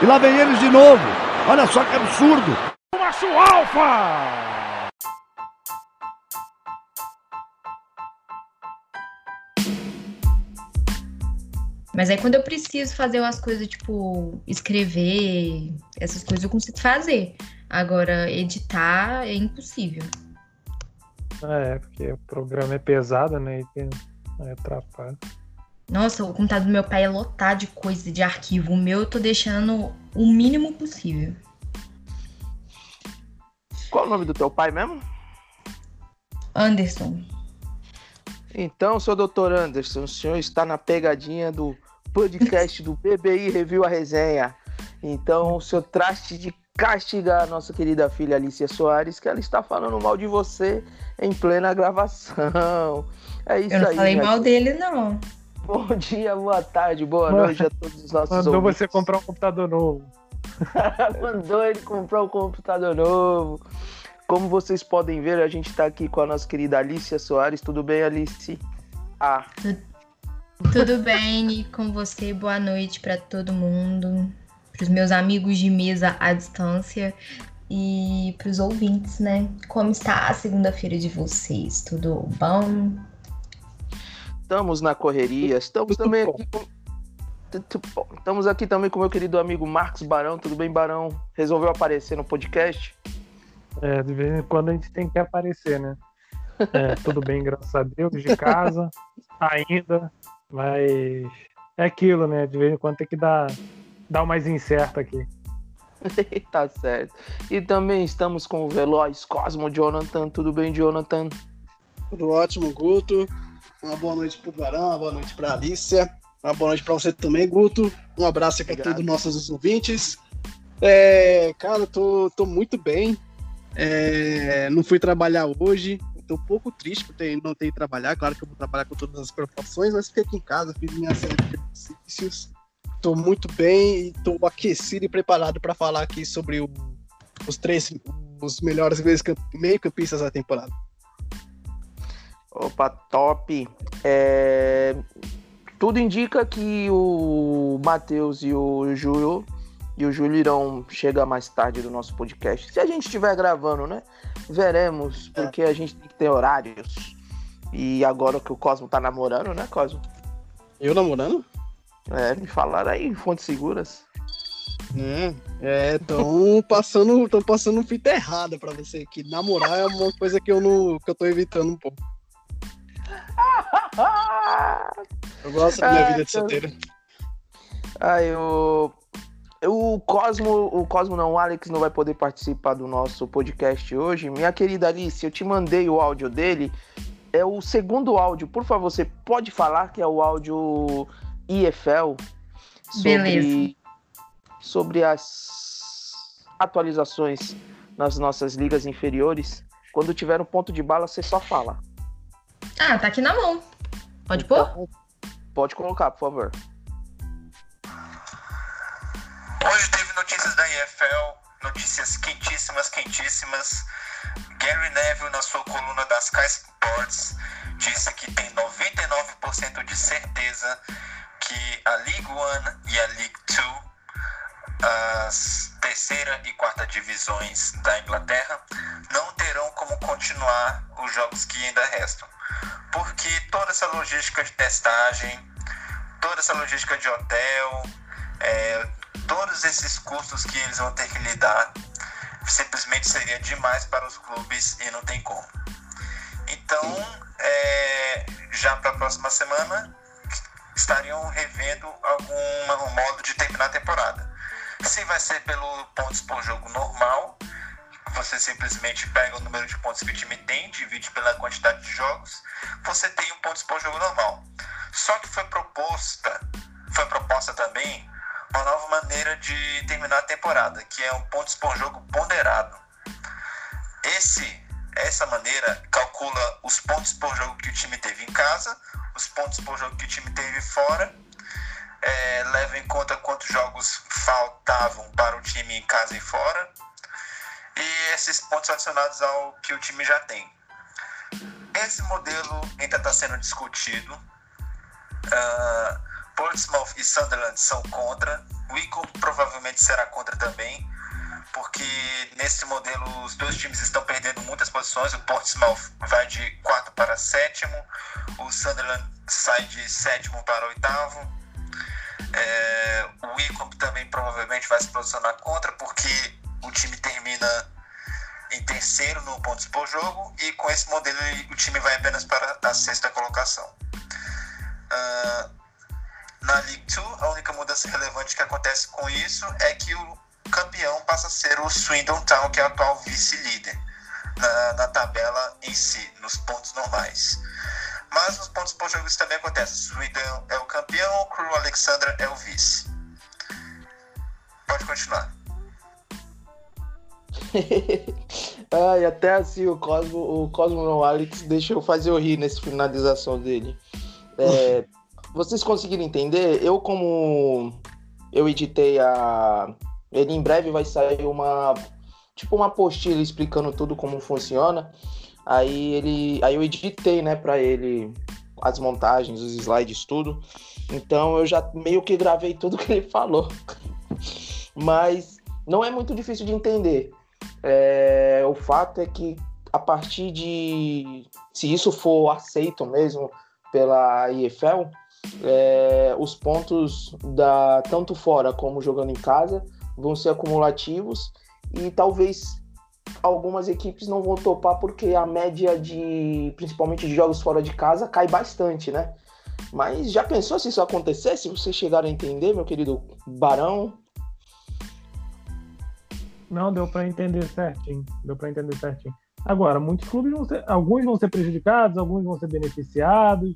E lá vem eles de novo. Olha só que absurdo. Macho Alfa! Mas aí quando eu preciso fazer umas coisas, tipo, escrever, essas coisas eu consigo fazer. Agora, editar é impossível. É, porque o programa é pesado, né? E tem, é, atrapalha. Nossa, o computador do meu pai é lotado de coisa, de arquivo. O meu eu tô deixando o mínimo possível. Qual o nome do teu pai mesmo? Anderson. Então, seu doutor Anderson, o senhor está na pegadinha do podcast do BBI Review a Resenha. Então, o senhor traste de castigar a nossa querida filha Alicia Soares, que ela está falando mal de você em plena gravação. É isso Eu não aí. falei mal filha. dele, não. Bom dia, boa tarde, boa Mano, noite a todos os nossos Mandou ouvintes. você comprar um computador novo. Mandou ele comprar um computador novo. Como vocês podem ver, a gente está aqui com a nossa querida Alicia Soares. Tudo bem, Alice? Ah, Tudo bem com você? Boa noite pra todo mundo. Pros meus amigos de mesa à distância. E pros ouvintes, né? Como está a segunda-feira de vocês? Tudo bom? Estamos na correria. Estamos Tudo também bom. aqui com... Estamos aqui também com meu querido amigo Marcos Barão. Tudo bem, Barão? Resolveu aparecer no podcast? É, de vez em quando a gente tem que aparecer, né? É, tudo bem, graças a Deus, de casa, ainda, mas é aquilo, né? De vez em quando tem que dar, dar o mais incerto aqui. tá certo. E também estamos com o veloz Cosmo Jonathan. Tudo bem, Jonathan? Tudo ótimo, Guto. Uma boa noite pro Barão, uma boa noite pra Alicia. Uma boa noite pra você também, Guto. Um abraço Obrigado. todos os nossos ouvintes. É, cara, tô, tô muito bem. É, não fui trabalhar hoje. Tô um pouco triste por ter, não ter ido trabalhar. Claro que eu vou trabalhar com todas as preocupações, mas fiquei aqui em casa, fiz minha série de exercícios. Tô muito bem e tô aquecido e preparado para falar aqui sobre o- os três os melhores meio-campistas da temporada. Opa, top. É, Tudo indica que o Matheus e o Júlio e o Júlio irão chegar mais tarde do nosso podcast. Se a gente estiver gravando, né? Veremos, porque a gente tem que ter horários. E agora que o Cosmo tá namorando, né, Cosmo? Eu namorando? É, me falaram aí, fontes seguras. É, estão passando, tão passando fita errada pra você que namorar é uma coisa que eu não, que eu tô evitando um pouco. Eu gosto da minha vida de solteiro. Aí o. O Cosmo, o Cosmo não, o Alex não vai poder participar do nosso podcast hoje. Minha querida Alice, eu te mandei o áudio dele. É o segundo áudio. Por favor, você pode falar que é o áudio IFL sobre, Beleza. sobre as atualizações nas nossas ligas inferiores. Quando tiver um ponto de bala, você só fala. Ah, tá aqui na mão. Pode pôr? Pode colocar, por favor. Hoje teve notícias da EFL, notícias quentíssimas, quentíssimas. Gary Neville, na sua coluna das Sky Sports, disse que tem 99% de certeza que a League One e a League Two, as terceira e quarta divisões da Inglaterra, não terão como continuar os jogos que ainda restam. Porque toda essa logística de testagem, toda essa logística de hotel, é, todos esses custos que eles vão ter que lidar simplesmente seria demais para os clubes e não tem como. Então, é, já para a próxima semana, estariam revendo algum um modo de terminar a temporada. Se vai ser pelo pontos por jogo normal, você simplesmente pega o número de pontos que o time tem, divide pela quantidade de jogos, você tem um pontos por jogo normal. Só que foi proposta, foi proposta também uma nova maneira de terminar a temporada, que é um pontos por jogo ponderado. Esse, essa maneira calcula os pontos por jogo que o time teve em casa, os pontos por jogo que o time teve fora, é, leva em conta quantos jogos faltavam para o time em casa e fora, e esses pontos adicionados ao que o time já tem. Esse modelo ainda está sendo discutido. Uh, Portsmouth e Sunderland são contra. Icon provavelmente será contra também, porque nesse modelo os dois times estão perdendo muitas posições. O Portsmouth vai de quarto para sétimo, o Sunderland sai de sétimo para oitavo. É, o Icon também provavelmente vai se posicionar contra, porque o time termina em terceiro no pontos por jogo e com esse modelo o time vai apenas para a sexta colocação. Uh, na League 2, a única mudança relevante que acontece com isso é que o campeão passa a ser o Swindon Town, que é o atual vice-líder na, na, tabela em si, nos pontos normais. Mas nos pontos por jogo isso também acontece. Swindon é o campeão, o Crew Alexandra é o vice. Pode continuar. Ai, até assim o Cosmo, o Cosmo não, Alex deixa eu fazer eu rir nessa finalização dele. É, vocês conseguiram entender? Eu como eu editei a ele em breve vai sair uma tipo uma apostila explicando tudo como funciona. Aí ele aí eu editei, né, para ele as montagens, os slides, tudo. Então eu já meio que gravei tudo que ele falou. Mas não é muito difícil de entender. É, o fato é que a partir de. Se isso for aceito mesmo pela IFL, é, os pontos da tanto fora como jogando em casa vão ser acumulativos e talvez algumas equipes não vão topar porque a média de principalmente de jogos fora de casa cai bastante, né? Mas já pensou se isso acontecesse? Vocês chegaram a entender, meu querido Barão? Não, deu para entender certinho. Deu para entender certinho. Agora, muitos clubes vão ser, alguns vão ser prejudicados, alguns vão ser beneficiados.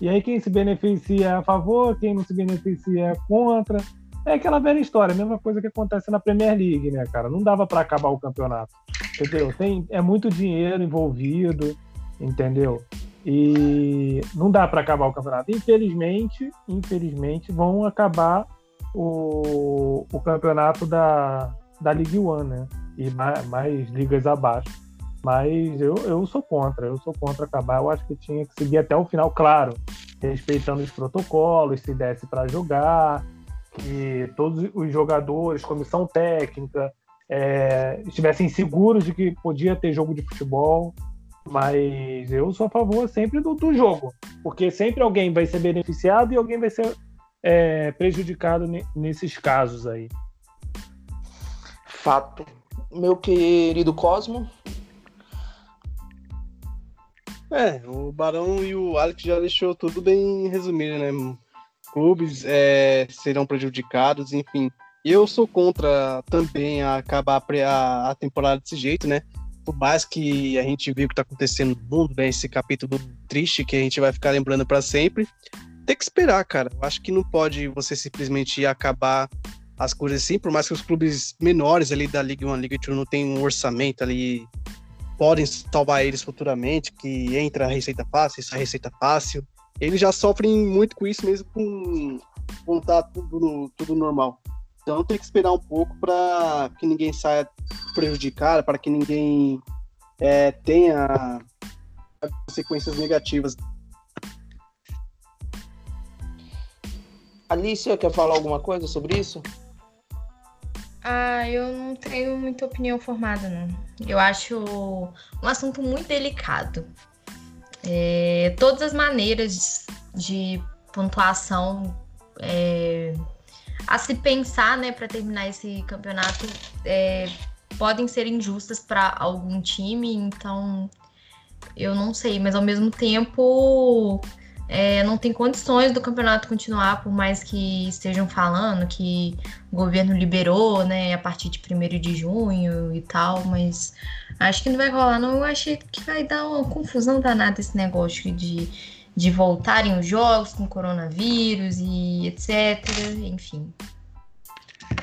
E aí quem se beneficia é a favor, quem não se beneficia é contra. É aquela velha história, a mesma coisa que acontece na Premier League, né, cara? Não dava para acabar o campeonato. Entendeu? Tem, é muito dinheiro envolvido, entendeu? E não dá para acabar o campeonato. Infelizmente, infelizmente vão acabar o, o campeonato da, da League One, né? E mais, mais ligas abaixo. Mas eu, eu sou contra, eu sou contra acabar. Eu acho que tinha que seguir até o final, claro, respeitando os protocolos, se desse para jogar, que todos os jogadores, comissão técnica, é, estivessem seguros de que podia ter jogo de futebol. Mas eu sou a favor sempre do, do jogo, porque sempre alguém vai ser beneficiado e alguém vai ser é, prejudicado nesses casos aí. Fato. Meu querido Cosmo. É, o Barão e o Alex já deixou tudo bem resumido, né? Clubes é, serão prejudicados, enfim. Eu sou contra também acabar a, a temporada desse jeito, né? Por mais que a gente viu o que está acontecendo no mundo, né? Esse capítulo triste que a gente vai ficar lembrando para sempre. Tem que esperar, cara. Eu acho que não pode você simplesmente acabar as coisas assim, por mais que os clubes menores ali da Liga 1, Liga 2 não tenham um orçamento ali, podem salvar eles futuramente, que entra a receita fácil, sai receita fácil. Eles já sofrem muito com isso mesmo com, tá tudo, tudo normal. Então tem que esperar um pouco para que ninguém saia prejudicado, para que ninguém é, tenha consequências negativas. Alicia, quer falar alguma coisa sobre isso? Ah, eu não tenho muita opinião formada, não. Eu acho um assunto muito delicado. É, todas as maneiras de pontuação é, a se pensar, né, para terminar esse campeonato é, podem ser injustas para algum time, então eu não sei, mas ao mesmo tempo é, não tem condições do campeonato continuar, por mais que estejam falando que o governo liberou, né, a partir de 1 de junho e tal, mas acho que não vai rolar, não. Eu acho que vai dar uma confusão danada esse negócio de, de voltarem os jogos com coronavírus e etc. Enfim.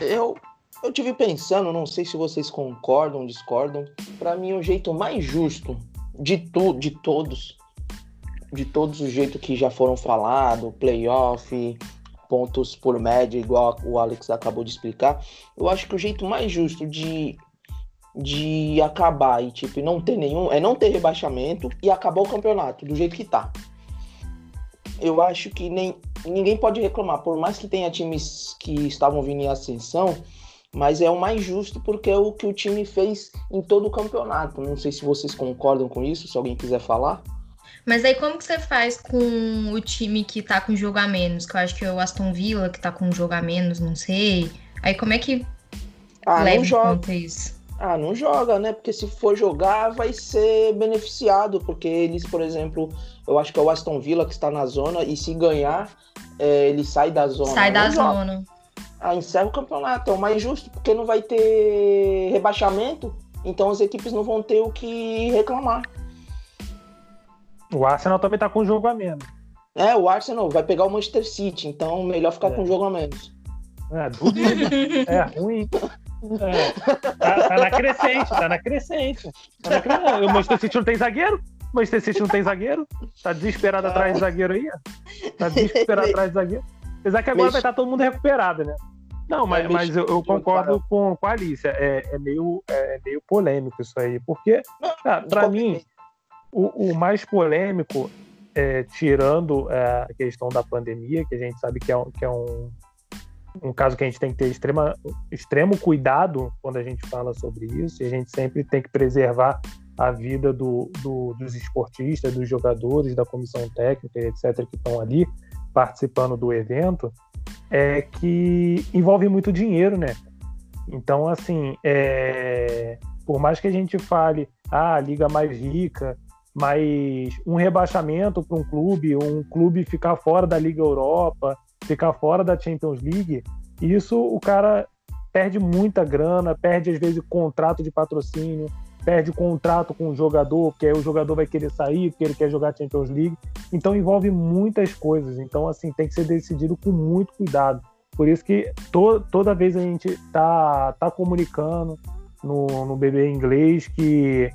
Eu, eu tive pensando, não sei se vocês concordam, discordam, para mim o jeito mais justo de, tu, de todos de todos os jeitos que já foram falados, playoff, pontos por média, igual o Alex acabou de explicar, eu acho que o jeito mais justo de, de acabar e tipo, não ter nenhum, é não ter rebaixamento e acabar o campeonato do jeito que tá. eu acho que nem ninguém pode reclamar, por mais que tenha times que estavam vindo em ascensão, mas é o mais justo porque é o que o time fez em todo o campeonato. Não sei se vocês concordam com isso, se alguém quiser falar. Mas aí como que você faz com o time que tá com jogo a menos? Que eu acho que é o Aston Villa que tá com jogo a menos, não sei. Aí como é que Ah, leva não joga. isso? Ah, não joga, né? Porque se for jogar, vai ser beneficiado. Porque eles, por exemplo, eu acho que é o Aston Villa que está na zona, e se ganhar, é, ele sai da zona. Sai da Não joga. zona. Ah, encerra o campeonato. É o mais justo, porque não vai ter rebaixamento, então as equipes não vão ter o que reclamar. O Arsenal também tá com um jogo a menos. É, o Arsenal vai pegar o Manchester City, então melhor ficar É. com o jogo a menos. É, duvido. é ruim. É. Tá, tá na crescente, tá na crescente. Tá na crescente. O Manchester City não tem zagueiro? O Manchester City não tem zagueiro? Tá desesperado atrás de zagueiro aí? Tá desesperado atrás de zagueiro. Apesar que agora vai estar todo mundo recuperado, né? Não, mas, É, mas eu, eu concordo com, com a Alicia. É, é meio, é meio polêmico isso aí. Porque, cara, De pra mim. O, o mais polêmico, é, tirando é, a questão da pandemia, que a gente sabe que é, um, que é um, um caso que a gente tem que ter extrema, extremo cuidado quando a gente fala sobre isso, e a gente sempre tem que preservar a vida do, do- dos esportistas, dos jogadores, da comissão técnica, etc., que estão ali participando do evento, é que envolve muito dinheiro, né? Então, assim, é, por mais que a gente fale, ah, a liga mais rica, mas um rebaixamento para um clube, um clube ficar fora da Liga Europa, ficar fora da Champions League, isso o cara perde muita grana, perde às vezes contrato de patrocínio, perde contrato com o jogador, porque aí o jogador vai querer sair, porque ele quer jogar Champions League. Então envolve muitas coisas. Então, assim, tem que ser decidido com muito cuidado. Por isso que to toda vez a gente tá, tá comunicando no, no BB inglês que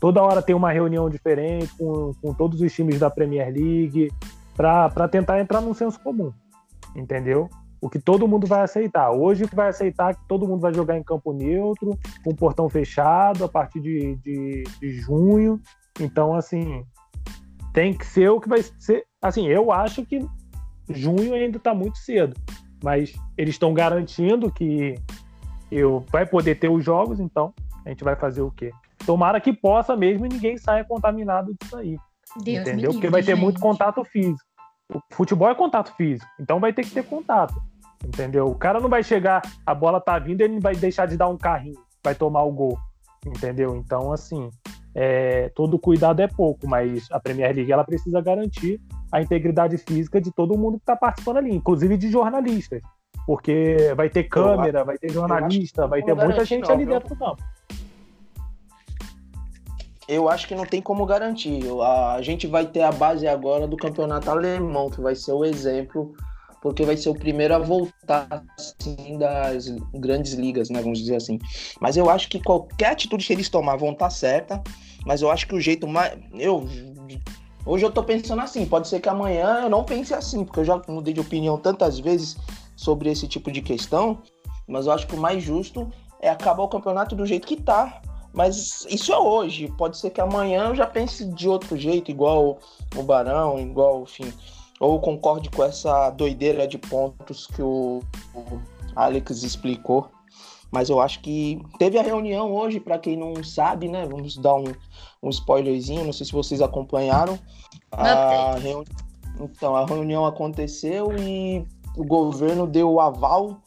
toda hora tem uma reunião diferente com, com todos os times da Premier League para tentar entrar num senso comum, entendeu? O que todo mundo vai aceitar. Hoje vai aceitar que todo mundo vai jogar em campo neutro, com portão fechado, a partir de, de, de junho. Então, assim, tem que ser o que vai ser. Assim, eu acho que junho ainda está muito cedo, mas eles estão garantindo que eu vai poder ter os jogos, então a gente vai fazer o quê? Tomara que possa mesmo e ninguém saia contaminado disso aí. Deus entendeu? Porque vai ter gente. muito contato físico. O futebol é contato físico, então vai ter que ter contato. Entendeu? O cara não vai chegar, a bola tá vindo, ele não vai deixar de dar um carrinho, vai tomar o gol. Entendeu? Então, assim, é, todo cuidado é pouco, mas a Premier League ela precisa garantir a integridade física de todo mundo que está participando ali, inclusive de jornalistas. Porque vai ter câmera, vai ter jornalista, vai ter muita gente ali dentro do campo. Eu acho que não tem como garantir. A gente vai ter a base agora do campeonato alemão, que vai ser o exemplo, porque vai ser o primeiro a voltar assim, das grandes ligas, né? Vamos dizer assim. Mas eu acho que qualquer atitude que eles tomar vão estar certa. Mas eu acho que o jeito mais. Eu. Hoje eu tô pensando assim, pode ser que amanhã eu não pense assim, porque eu já mudei de opinião tantas vezes sobre esse tipo de questão. Mas eu acho que o mais justo é acabar o campeonato do jeito que tá. Mas isso é hoje. Pode ser que amanhã eu já pense de outro jeito, igual o Barão, igual, enfim. Ou concorde com essa doideira de pontos que o, Alex explicou. Mas eu acho que teve a reunião hoje, para quem não sabe, né? Vamos dar um, um spoilerzinho, não sei se vocês acompanharam. A reuni... Então, a reunião aconteceu e o governo deu o aval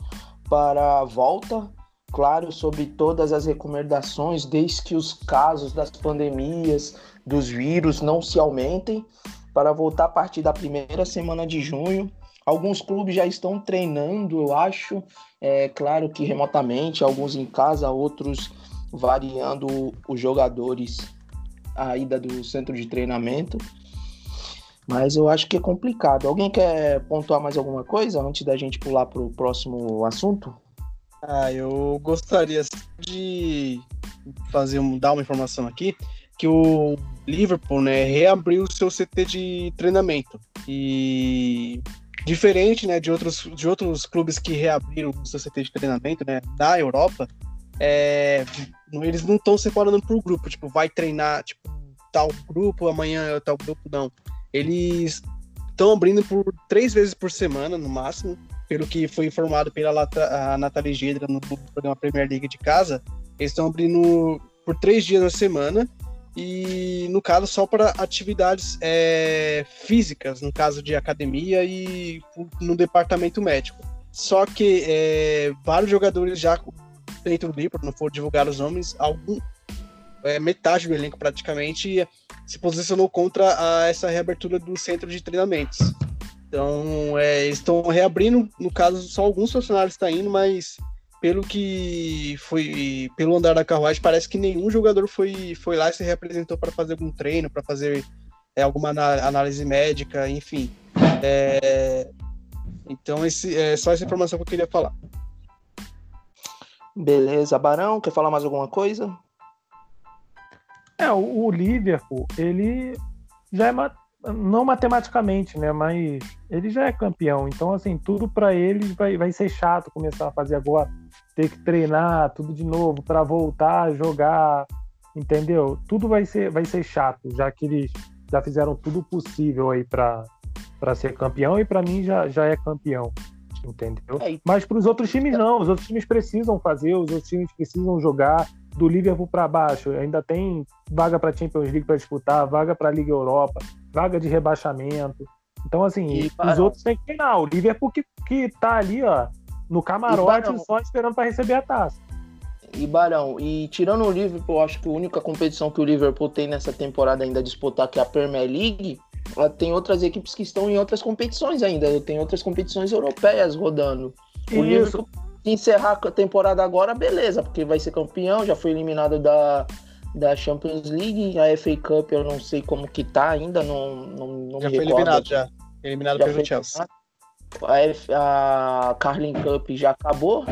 para a volta claro, sobre todas as recomendações, desde que os casos das pandemias, dos vírus não se aumentem, para voltar a partir da primeira semana de junho. Alguns clubes já estão treinando, eu acho, é claro que remotamente, alguns em casa, outros variando os jogadores a ida do centro de treinamento. Mas eu acho que é complicado. Alguém quer pontuar mais alguma coisa antes da gente pular para o próximo assunto? Ah, eu gostaria de fazer dar uma informação aqui que o Liverpool, né, reabriu o seu CT de treinamento. E diferente, né, de outros de outros clubes que reabriram o seu CT de treinamento, né, da Europa, é, eles não estão separando por grupo, tipo, vai treinar, tipo, tal grupo amanhã é tal grupo não. Eles estão abrindo por três vezes por semana, no máximo, pelo que foi informado pela Lata, a Nathalie Gedra no programa Premier League de casa. Eles estão abrindo por três dias na semana e, no caso, só para atividades é, físicas, no caso de academia e no departamento médico. Só que é, vários jogadores já dentro do livro, não for divulgar os nomes, algum, é, metade do elenco praticamente se posicionou contra a, essa reabertura do centro de treinamentos. Então, é, estão reabrindo, no caso, só alguns funcionários estão indo, mas pelo que foi, pelo andar da carruagem, parece que nenhum jogador foi, foi lá e se representou para fazer algum treino, para fazer é, alguma análise médica, enfim. É, então, esse, é só essa informação que eu queria falar. Beleza, Barão, quer falar mais alguma coisa? É, o, o Liverpool, ele já é não matematicamente, né, mas ele já é campeão. Então, assim, tudo para eles vai, vai ser chato começar a fazer agora, ter que treinar tudo de novo para voltar a jogar, entendeu? Tudo vai ser vai ser chato, já que eles já fizeram tudo possível aí para para ser campeão e para mim já, já é campeão, entendeu? É, Mas para os outros times não, os outros times precisam fazer, os outros times precisam jogar do Liverpool para baixo. Ainda tem vaga para Champions League para disputar, vaga para Liga Europa, vaga de rebaixamento. Então assim, e, os outros têm que treinar. O Liverpool que que tá ali, ó, no camarote só esperando para receber a taça. E Barão, e tirando o Liverpool, acho que a única competição que o Liverpool tem nessa temporada ainda a disputar, que é a Premier League, tem outras equipes que estão em outras competições ainda, tem outras competições europeias rodando. O Isso. Liverpool encerrar a temporada agora, beleza, porque vai ser campeão, já foi eliminado da, da Champions League, a FA Cup eu não sei como que tá ainda, não, não, não já me foi recordo. eliminado já, eliminado já pelo Chelsea. A, a Carling Cup já acabou,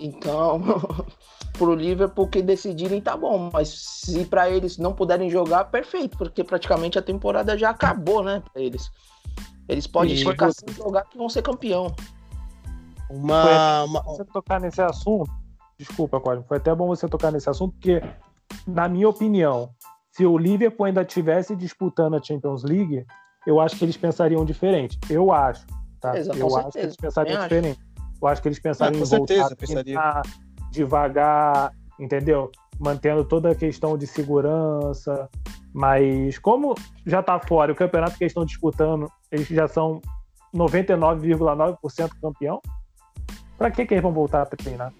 então pro Liverpool que decidirem tá bom, mas se para eles não puderem jogar, perfeito, porque praticamente a temporada já acabou, né, para eles. Eles podem ficar sem jogar que vão ser campeão. Uma, uma... Você tocar nesse assunto, desculpa, Cosmo, foi até bom você tocar nesse assunto, porque, na minha opinião, se o Liverpool ainda tivesse disputando a Champions League, eu acho que eles pensariam diferente. Eu acho, tá? Exato, eu acho que eles pensariam diferente. Eu acho que eles pensariam ah, em voltar certeza, a devagar, entendeu? Mantendo toda a questão de segurança. Mas como já está fora, o campeonato que eles estão disputando, eles já são 99,9% campeão. Para que, que eles vão voltar a treinar?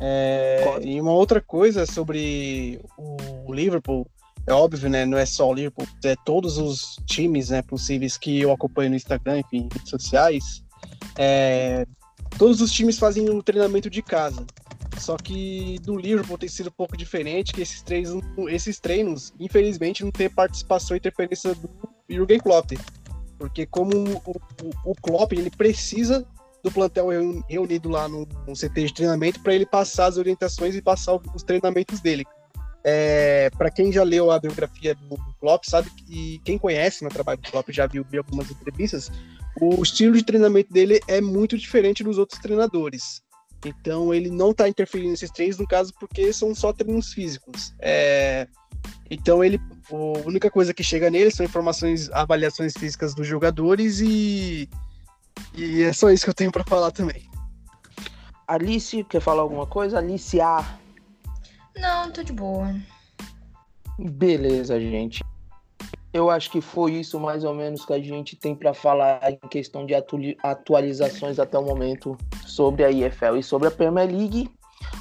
É, e uma outra coisa sobre o Liverpool, é óbvio, né? Não é só o Liverpool, é todos os times né, possíveis que eu acompanho no Instagram, enfim, redes sociais. É, todos os times fazem o um treinamento de casa. Só que do Liverpool tem sido um pouco diferente, que esses treinos, esses treinos infelizmente, não tem participação e interferência do Jürgen Klopp. Porque como o, o, o Klopp, ele precisa do plantel reunido lá no, no CT de treinamento para ele passar as orientações e passar os treinamentos dele. É, para quem já leu a biografia do, Klopp, sabe que quem conhece o trabalho do Klopp já viu algumas entrevistas, o estilo de treinamento dele é muito diferente dos outros treinadores. Então ele não está interferindo nesses treinos, no caso, porque são só treinos físicos. É, então ele, a única coisa que chega nele são informações, avaliações físicas dos jogadores e e é só isso que eu tenho para falar também. Alice, quer falar alguma coisa? Alice A. Não, tô de boa. Beleza, gente. Eu acho que foi isso mais ou menos que a gente tem para falar em questão de atualizações até o momento sobre a IFL e sobre a Premier League.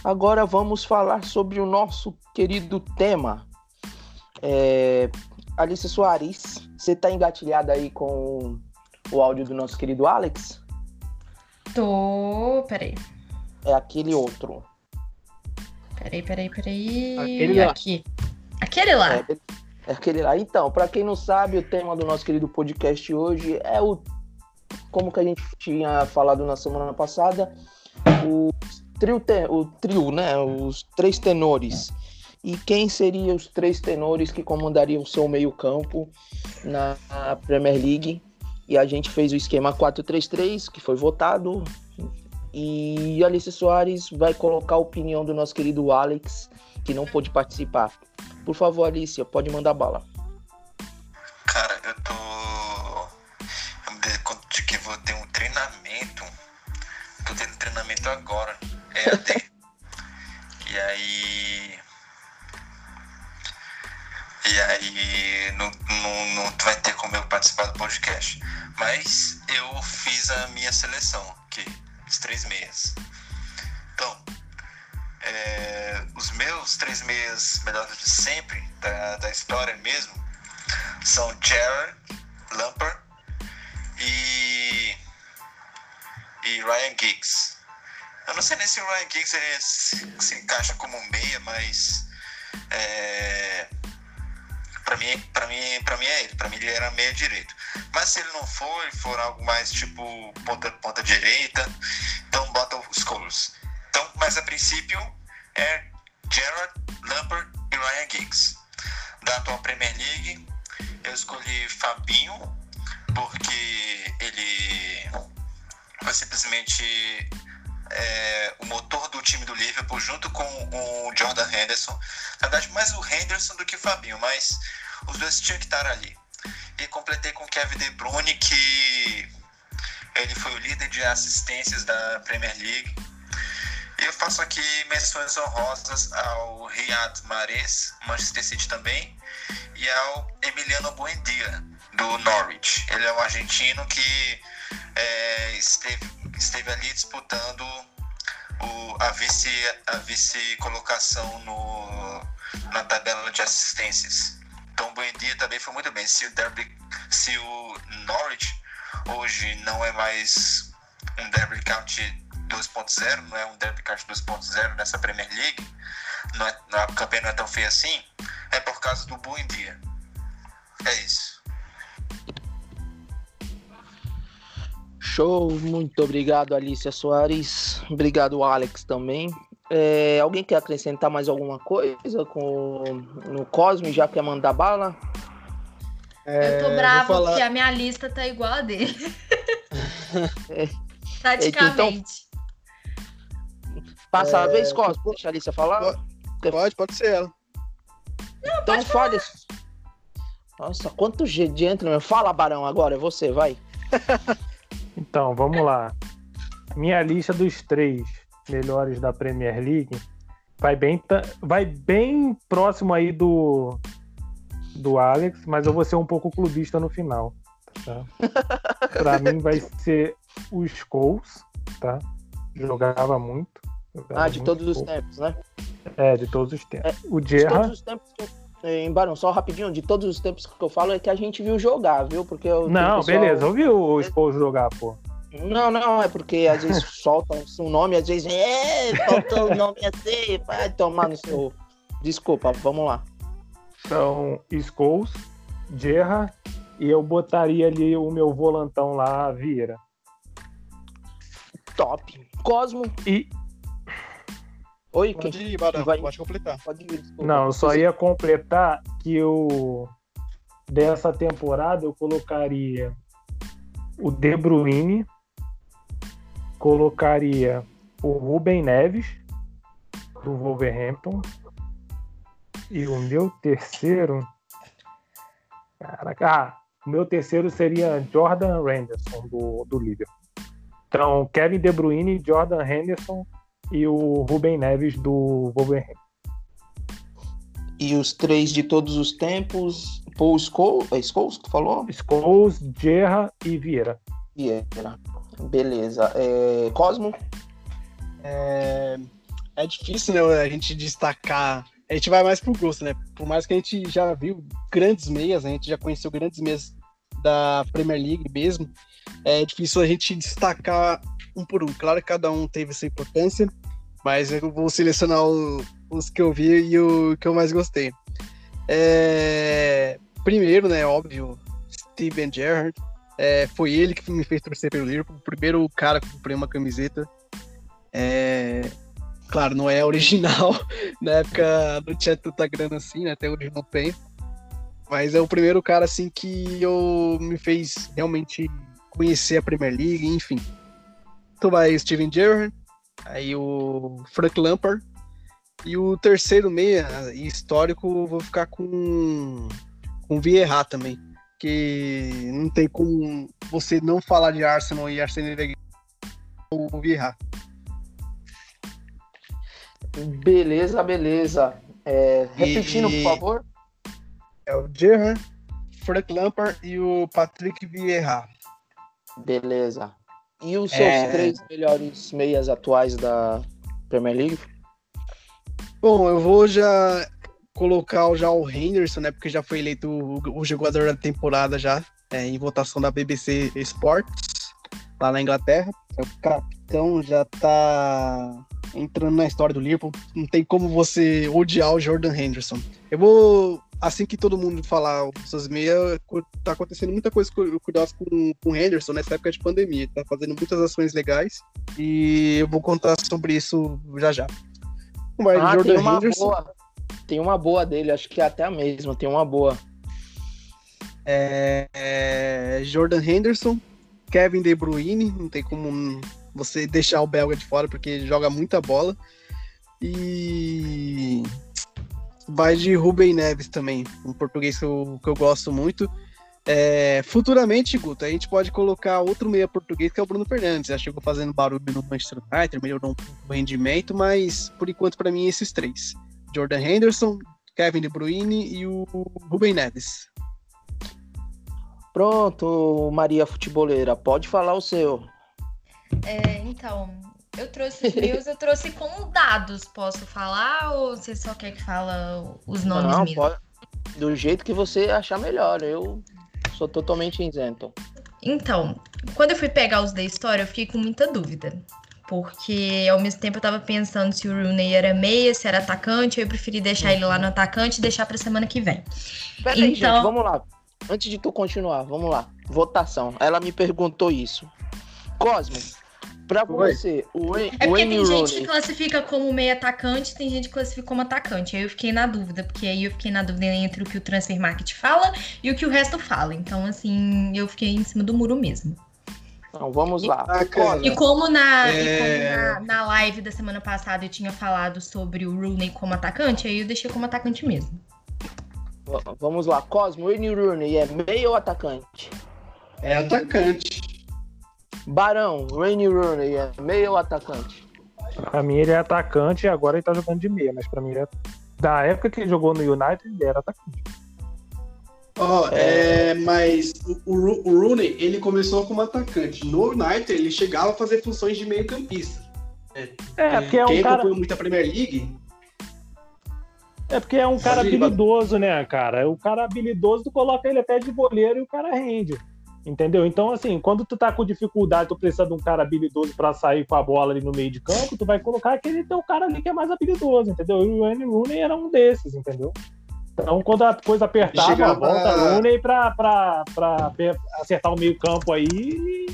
Agora vamos falar sobre o nosso querido tema. É... Alice Soares, você tá engatilhada aí com o áudio do nosso querido Alex? Tô. Peraí. É aquele outro. Peraí, peraí, peraí. Aquele lá. Aqui. Aquele lá. É, é aquele lá. Então, para quem não sabe, o tema do nosso querido podcast hoje é o. Como que a gente tinha falado na semana passada, o trio, o trio, né? Os três tenores. E quem seriam os três tenores que comandariam o seu meio-campo na Premier League? E a gente fez o esquema 4-3-3, que foi votado. E Alice Soares vai colocar a opinião do nosso querido Alex, que não pôde participar. Por favor, Alicia, pode mandar bala. Cara, eu tô treinamento. Tô tendo treinamento agora. EAD. e aí. E aí não, não, não vai podcast. Mas eu fiz a minha seleção aqui, os três meias. Então, é, os meus três meias melhores de sempre, da, da história mesmo, são Jared Lamper e, e Ryan Giggs. Eu não sei nem se o Ryan Giggs ele se, se encaixa como meia, mas é, para mim, para mim, para mim é ele. Para mim ele era meia direito. Mas se ele não for, e for algo mais tipo ponta ponta direita, então bota os Scholes. Então, mas a princípio é Gerard, Lampard e Ryan Giggs. Da atual Premier League, eu escolhi Fabinho, porque ele foi simplesmente é, o motor do time do Liverpool, junto com o Jordan Henderson. Na verdade, mais o Henderson do que o Fabinho, mas os dois tinham que estar ali. E completei com o Kevin De Bruyne, que ele foi o líder de assistências da Premier League. E eu faço aqui menções honrosas ao Riyad Mahrez, Manchester City também, e ao Emiliano Buendia, do Norwich. Ele é um argentino que é, esteve, esteve ali disputando o, a vice a vice colocação no, na tabela de assistências. Então o Buendia também foi muito bem. Se o Derby, se o Norwich hoje não é mais um Derby County 2.0, não é um Derby County 2.0 nessa Premier League, não é, a campanha não é tão feia assim, é por causa do Buendia. É isso. Show, muito obrigado Alicia Soares, obrigado Alex também. É, alguém quer acrescentar mais alguma coisa com no Cosme, já quer mandar bala? eu tô É, brava vou falar- porque a minha lista tá igual a dele. É. Praticamente. Passa a É, vez, Cosme, deixa a Alicia falar. Pode, pode ser ela. então fale. Nossa, quanto G de entra, meu. Fala, Barão, agora, é você, vai. Então, vamos lá. Minha lista dos três melhores da Premier League vai bem, vai bem próximo aí do do Alex, mas eu vou ser um pouco clubista no final. Tá? Para mim vai ser o Scholes, tá? Jogava muito. jogava Ah, de muito todos os pouco. tempos, né? É, de todos os tempos. o De Gerra, todos os tempos que eu... Em Barão, só rapidinho, de todos os tempos que eu falo é que a gente viu jogar, viu? Porque eu, não, pessoal- beleza, eu vi o Scholes jogar, pô. Não, não, é porque às vezes soltam um nome, às vezes, é, faltou o nome assim, vai tomar no seu. Desculpa, vamos lá. Então, Scholes, Gerra e eu botaria ali o meu volantão lá, Vieira. Top. Cosmo. E Oi, Pode quem? ir, Barão, Vai. pode completar. Pode ir, não, eu só ia completar que o dessa temporada eu colocaria o De Bruyne, colocaria o Ruben Neves do Wolverhampton e o meu terceiro, caraca, ah, o meu terceiro seria Jordan Henderson do, do Liverpool. Então, Kevin De Bruyne, Jordan Henderson e o Ruben Neves do Wolverhampton. E os três de todos os tempos, Paul Scholes, é Scholes que tu falou? Scholes, Gerra e Vieira. Vieira. Beleza. É, Cosmo? É, é difícil, né, a gente destacar. A gente vai mais pro gosto, né? Por mais que a gente já viu grandes meias, a gente já conheceu grandes meias da Premier League mesmo. É difícil a gente destacar um por um. Claro que cada um teve sua importância, mas eu vou selecionar o- os que eu vi e o que eu mais gostei. É, primeiro, né, óbvio, Steven Gerrard. É, foi ele que me fez torcer pelo Liverpool. O primeiro cara que comprei uma camiseta. É, claro, não é original. Na época não tinha tanta grana assim, né? Até hoje não tem. Mas é o primeiro cara assim que eu me fez realmente conhecer a Premier League, enfim. Então vai Steven Gerrard, aí o Frank Lampard e o terceiro meia histórico eu vou ficar com com o Vieira também, porque não tem como você não falar de Arsenal e Wenger ou Vieira. Beleza, beleza. É, E- repetindo, por favor. É o Gerrard, Frank Lampard e o Patrick Vieira. Beleza. E os seus É. três melhores meias atuais da Premier League? Bom, eu vou já colocar já o Henderson, né? Porque já foi eleito o, o jogador da temporada já, é, em votação da BBC Sports, lá na Inglaterra. É o capitão já tá entrando na história do Liverpool. Não tem como você odiar o Jordan Henderson. Eu vou, assim que todo mundo falar essas meias, tá acontecendo muita coisa cu- curiosa com, com o Henderson nessa época de pandemia. Ele tá fazendo muitas ações legais e eu vou contar sobre isso já já. Mas Ah, Jordan tem uma Henderson- boa. Tem uma boa dele, acho que é até a mesma, tem uma boa. É, é, Jordan Henderson, Kevin De Bruyne, não tem como você deixar o belga de fora porque ele joga muita bola. E vai de Rubem Neves também, um português que eu, que eu gosto muito. É, futuramente, Guto, a gente pode colocar outro meia português que é o Bruno Fernandes. Já chegou fazendo barulho no Manchester United, melhorou um pouco o rendimento, mas por enquanto para mim esses três: Jordan Henderson, Kevin De Bruyne e o Rubem Neves. Pronto, Maria Futeboleira, pode falar o seu. É, então, eu trouxe os meus, eu trouxe com dados. Posso falar ou você só quer que fala os nomes Não, mesmo? pode. Do jeito que você achar melhor. Eu sou totalmente isento. Então, quando eu fui pegar os da história, eu fiquei com muita dúvida. Porque ao mesmo tempo eu tava pensando se o Rooney era meia, se era atacante, eu preferi deixar ele lá no atacante e deixar pra semana que vem. Pera aí, Então- gente, vamos lá. Antes de tu continuar, vamos lá. Votação. Ela me perguntou isso. Cosmo, pra você, o Wayne É porque Wayne tem gente que Rooney. classifica como meia atacante, tem gente que classifica como atacante. Aí eu fiquei na dúvida, porque aí eu fiquei na dúvida entre o que o Transfer Market fala e o que o resto fala. Então, assim, eu fiquei em cima do muro mesmo. Não, vamos lá. Cara. E como, na, e É. como na, na live da semana passada eu tinha falado sobre o Rooney como atacante, aí eu deixei como atacante mesmo. Vamos lá. Cosmo, Wayne Rooney é meio ou atacante? É atacante. Barão, Wayne Rooney é meio ou atacante? Pra mim ele é atacante e agora ele tá jogando de meia, mas pra mim ele é... Da época que ele jogou no United, ele era atacante. Ó, é, mas o, o o Rooney, ele começou como atacante. No United, ele chegava a fazer funções de meio campista. É, porque é um Quem cara, acompanhou muito a Premier League, é porque é um cara ir, habilidoso, né, cara? O cara habilidoso, tu coloca ele até de goleiro e o cara rende. Entendeu? Então, assim, quando tu tá com dificuldade, tu precisa de um cara habilidoso pra sair com a bola ali no meio de campo, tu vai colocar aquele teu cara ali que é mais habilidoso, entendeu? E o Wayne Rooney era um desses, entendeu? Então, quando a coisa apertava, Chegava- volta Rooney pra, pra, pra acertar o meio campo aí e,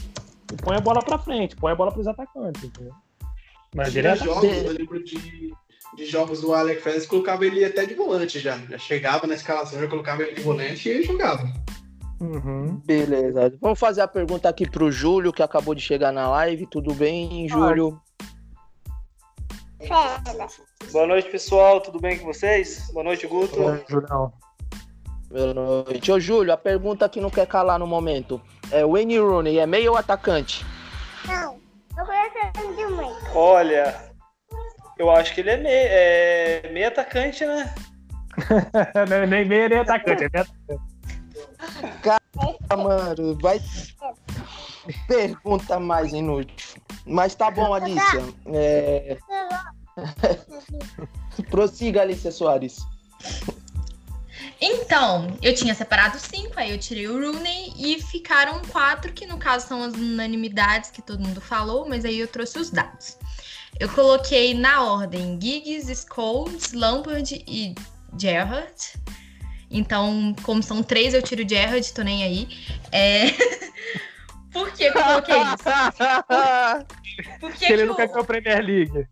e põe a bola pra frente, põe a bola pros atacantes, entendeu? Mas ele jogos, eu lembro de, de jogos do Alex Fez, colocava ele até de volante já. Já chegava na escalação, já colocava ele de volante e ele jogava. Uhum. Beleza. Vamos fazer a pergunta aqui pro Júlio, que acabou de chegar na live. Tudo bem, Júlio? Boa noite, pessoal. Tudo bem com vocês? Boa noite, Guto. Ô, Julião. Boa noite. Ô, Júlio, a pergunta que não quer calar no momento. É Wayne Rooney é meio ou atacante? Não, eu conheço de. Olha, eu acho que ele é meio, é meio atacante, né? Nem- nem meia nem atacante, é meia Ah, mano, vai. Pergunta mais inútil. Mas tá bom, Alicia. É... Prossiga, Alicia Soares. Então, eu tinha separado cinco, aí eu tirei o Rooney e ficaram quatro, que no caso são as unanimidades que todo mundo falou, mas aí eu trouxe os dados. Eu coloquei na ordem Giggs, Scholes, Lampard e Gerrard. Então, como são três, eu tiro o Gerrard, tô nem aí. É... Por que eu coloquei isso? Por que Que ele que não o- quer que eu Premier League.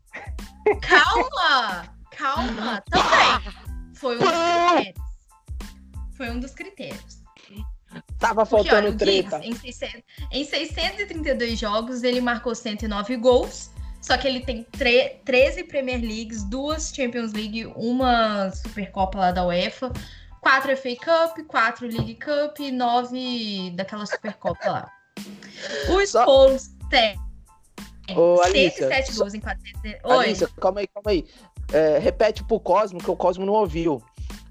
Calma! Calma! Também. Foi um dos critérios. Foi um dos critérios. Tava Porque, faltando olha, o Giggs, treta. em, 600, em 632 jogos, ele marcou 109 gols. Só que ele tem tre- 13 Premier Leagues, duas Champions League, uma Supercopa lá da UEFA, quatro FA Cup, quatro League Cup e nove daquela Supercopa lá. O Só- Scholes tem Ô, Alicia, 107 só- gols em 400. Oi. Alicia, calma aí, calma aí. É, repete pro Cosmo, que o Cosmo não ouviu.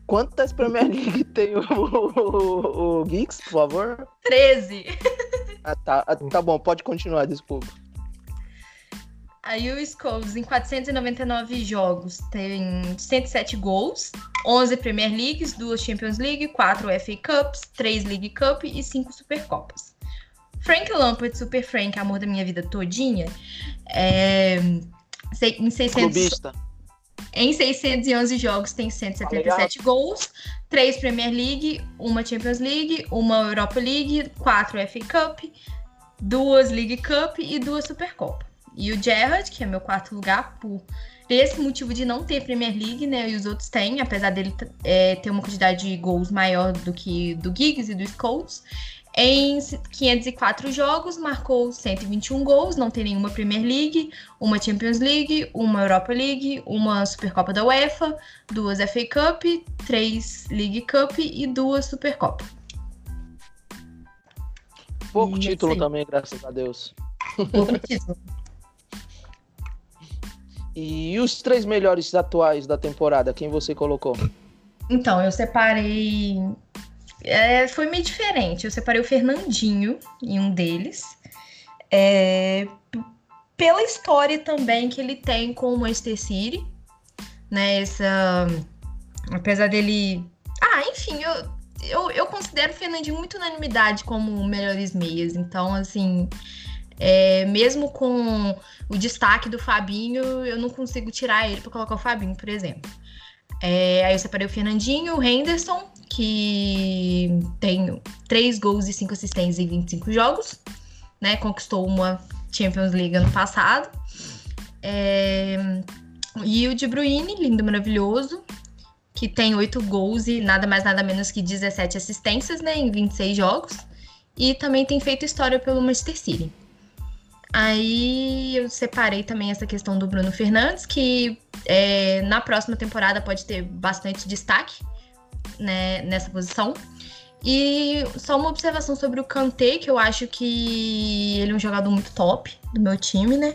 Quantas Premier League tem o, o, o Geeks, por favor? 13. Ah, tá, ah, tá bom, pode continuar, desculpa. Aí o Scholes, em 499 jogos, tem 107 gols, 11 Premier Leagues, 2 Champions League, 4 FA Cups, 3 League Cup e 5 Supercopas. Frank Lampard, Super Frank, amor da minha vida todinha, é, em 600, Clubista. em 611 jogos tem 177 gols, 3 Premier League, uma Champions League, uma Europa League, 4 FA Cup, duas League Cup e duas Supercopa. E o Gerrard, que é meu quarto lugar, por esse motivo de não ter Premier League, né? E os outros têm, apesar dele é, ter uma quantidade de gols maior do que do Giggs e do Scholes. Em 504 jogos, marcou 121 gols, não tem nenhuma Premier League, uma Champions League, uma Europa League, uma Supercopa da UEFA, duas FA Cup, três League Cup e duas Supercopa. Pouco E título aí. também, graças a Deus. Pouco título. E os três melhores atuais da temporada, quem você colocou? Então, eu separei. é, foi meio diferente. Eu separei o Fernandinho em um deles. É, pela história também que ele tem com o Manchester City. Né? Essa. Apesar dele. Ah, enfim, eu, eu, eu considero o Fernandinho muito unanimidade como melhores meias. Então, assim. É, mesmo com o destaque do Fabinho, eu não consigo tirar ele para colocar o Fabinho, por exemplo. É, aí eu separei o Fernandinho, o Henderson, que tem 3 gols e 5 assistências em 25 jogos, né? Conquistou uma Champions League ano passado. É, e o De Bruyne, lindo, maravilhoso, que tem 8 gols e nada mais, nada menos que 17 assistências, né? Em 26 jogos. E também tem feito história pelo Manchester City. Aí eu separei também essa questão do Bruno Fernandes, que é, na próxima temporada pode ter bastante destaque né, nessa posição. E só uma observação sobre o Kanté, que eu acho que ele é um jogador muito top do meu time, né?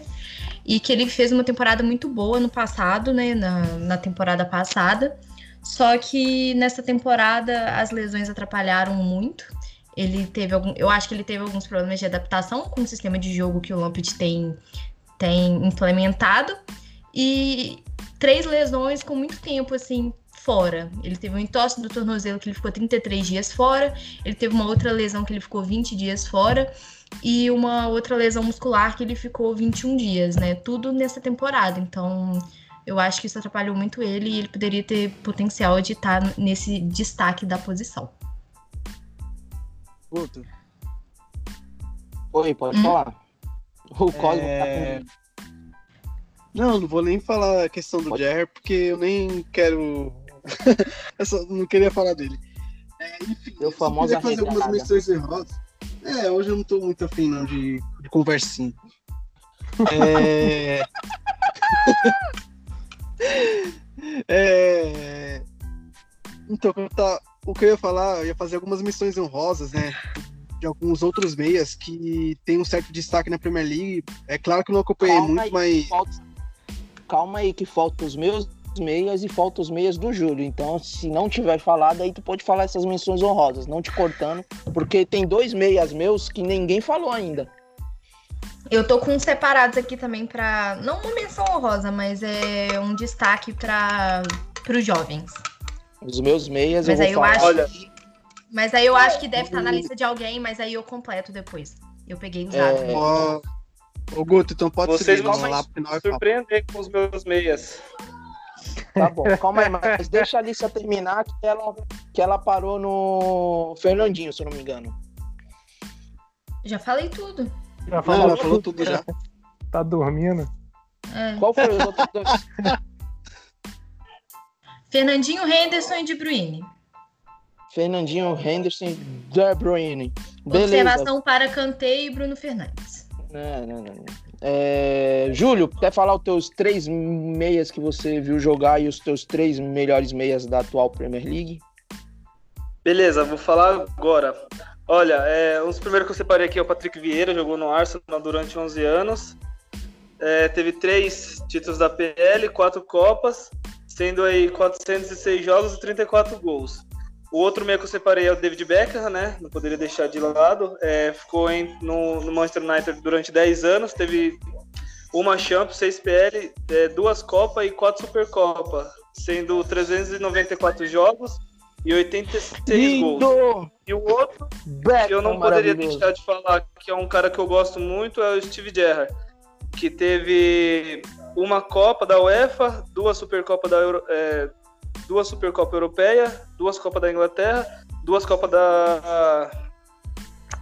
E que ele fez uma temporada muito boa no passado, né? Na, na temporada passada. Só que nessa temporada as lesões atrapalharam muito. Ele teve algum. Eu acho que ele teve alguns problemas de adaptação com o sistema de jogo que o Lampard tem, tem implementado. E três lesões com muito tempo, assim, fora. Ele teve um entorse do tornozelo que ele ficou 33 dias fora. Ele teve uma outra lesão que ele ficou 20 dias fora. E uma outra lesão muscular que ele ficou 21 dias, né? Tudo nessa temporada. Então, eu acho que isso atrapalhou muito ele e ele poderia ter potencial de estar nesse destaque da posição. Guto, Oi, pode Hum? falar. O Cosmo É, tá com... Não, não vou nem falar a questão do Pode. Jerry, porque eu nem quero. eu só não queria falar dele. É, enfim, eu famoso queria fazer algumas menções honrosas. É, hoje eu não tô muito afim não, de, de conversinha. É... é... Então, eu tá- o que eu ia falar, eu ia fazer algumas missões honrosas, né? De alguns outros meias que tem um certo destaque na Premier League. É claro que eu não acompanhei Calma muito, aí, mas. falta- Calma aí, que faltam os meus meias e faltam os meias do Júlio. Então, se não tiver falado, aí tu pode falar essas menções honrosas, não te cortando, porque tem dois meias meus que ninguém falou ainda. Eu tô com uns separados aqui também pra. Não uma menção honrosa, mas é um destaque para os jovens. Os meus meias Mas eu aí vou eu falar. acho Olha. que. Mas aí eu acho que deve estar na lista de alguém, mas aí eu completo depois. Eu peguei usado. É, Ó, Ô, Guto, então pode Vocês seguir, vão lá, falar. Surpreender com os meus meias. Tá bom, calma aí, mas deixa a Alicia terminar que ela, que ela parou no Fernandinho, se eu não me engano. Já falei tudo. Já Não, falou, ela falou tudo já. Tá dormindo? É. Qual foi os outros dois? Fernandinho, Henderson e De Bruyne. Fernandinho, Henderson, De Bruyne. Beleza. Observação para Kanté e Bruno Fernandes. Não, não, não. É, Júlio, quer falar os teus três meias que você viu jogar e os teus três melhores meias da atual Premier League? Beleza, vou falar agora. Olha, é, um dos primeiros que eu separei aqui é o Patrick Vieira, jogou no Arsenal durante 11 anos. É, teve três títulos da PL, quatro Copas, sendo aí 406 jogos e 34 gols. O outro meio que eu separei é o David Beckham, né? Não poderia deixar de lado. É, ficou em, no, no, Manchester United durante 10 anos, teve uma Champions, 6 PL, é, duas Copas e quatro Supercopa, sendo 394 jogos e 86 Lindo! gols. E o outro, Beckham, que eu não poderia deixar de falar, que é um cara que eu gosto muito, é o Steve Gerrard, que teve uma Copa da UEFA, duas Supercopa da Euro, é, duas Supercopa Europeia, duas Copas da Inglaterra, duas Copas da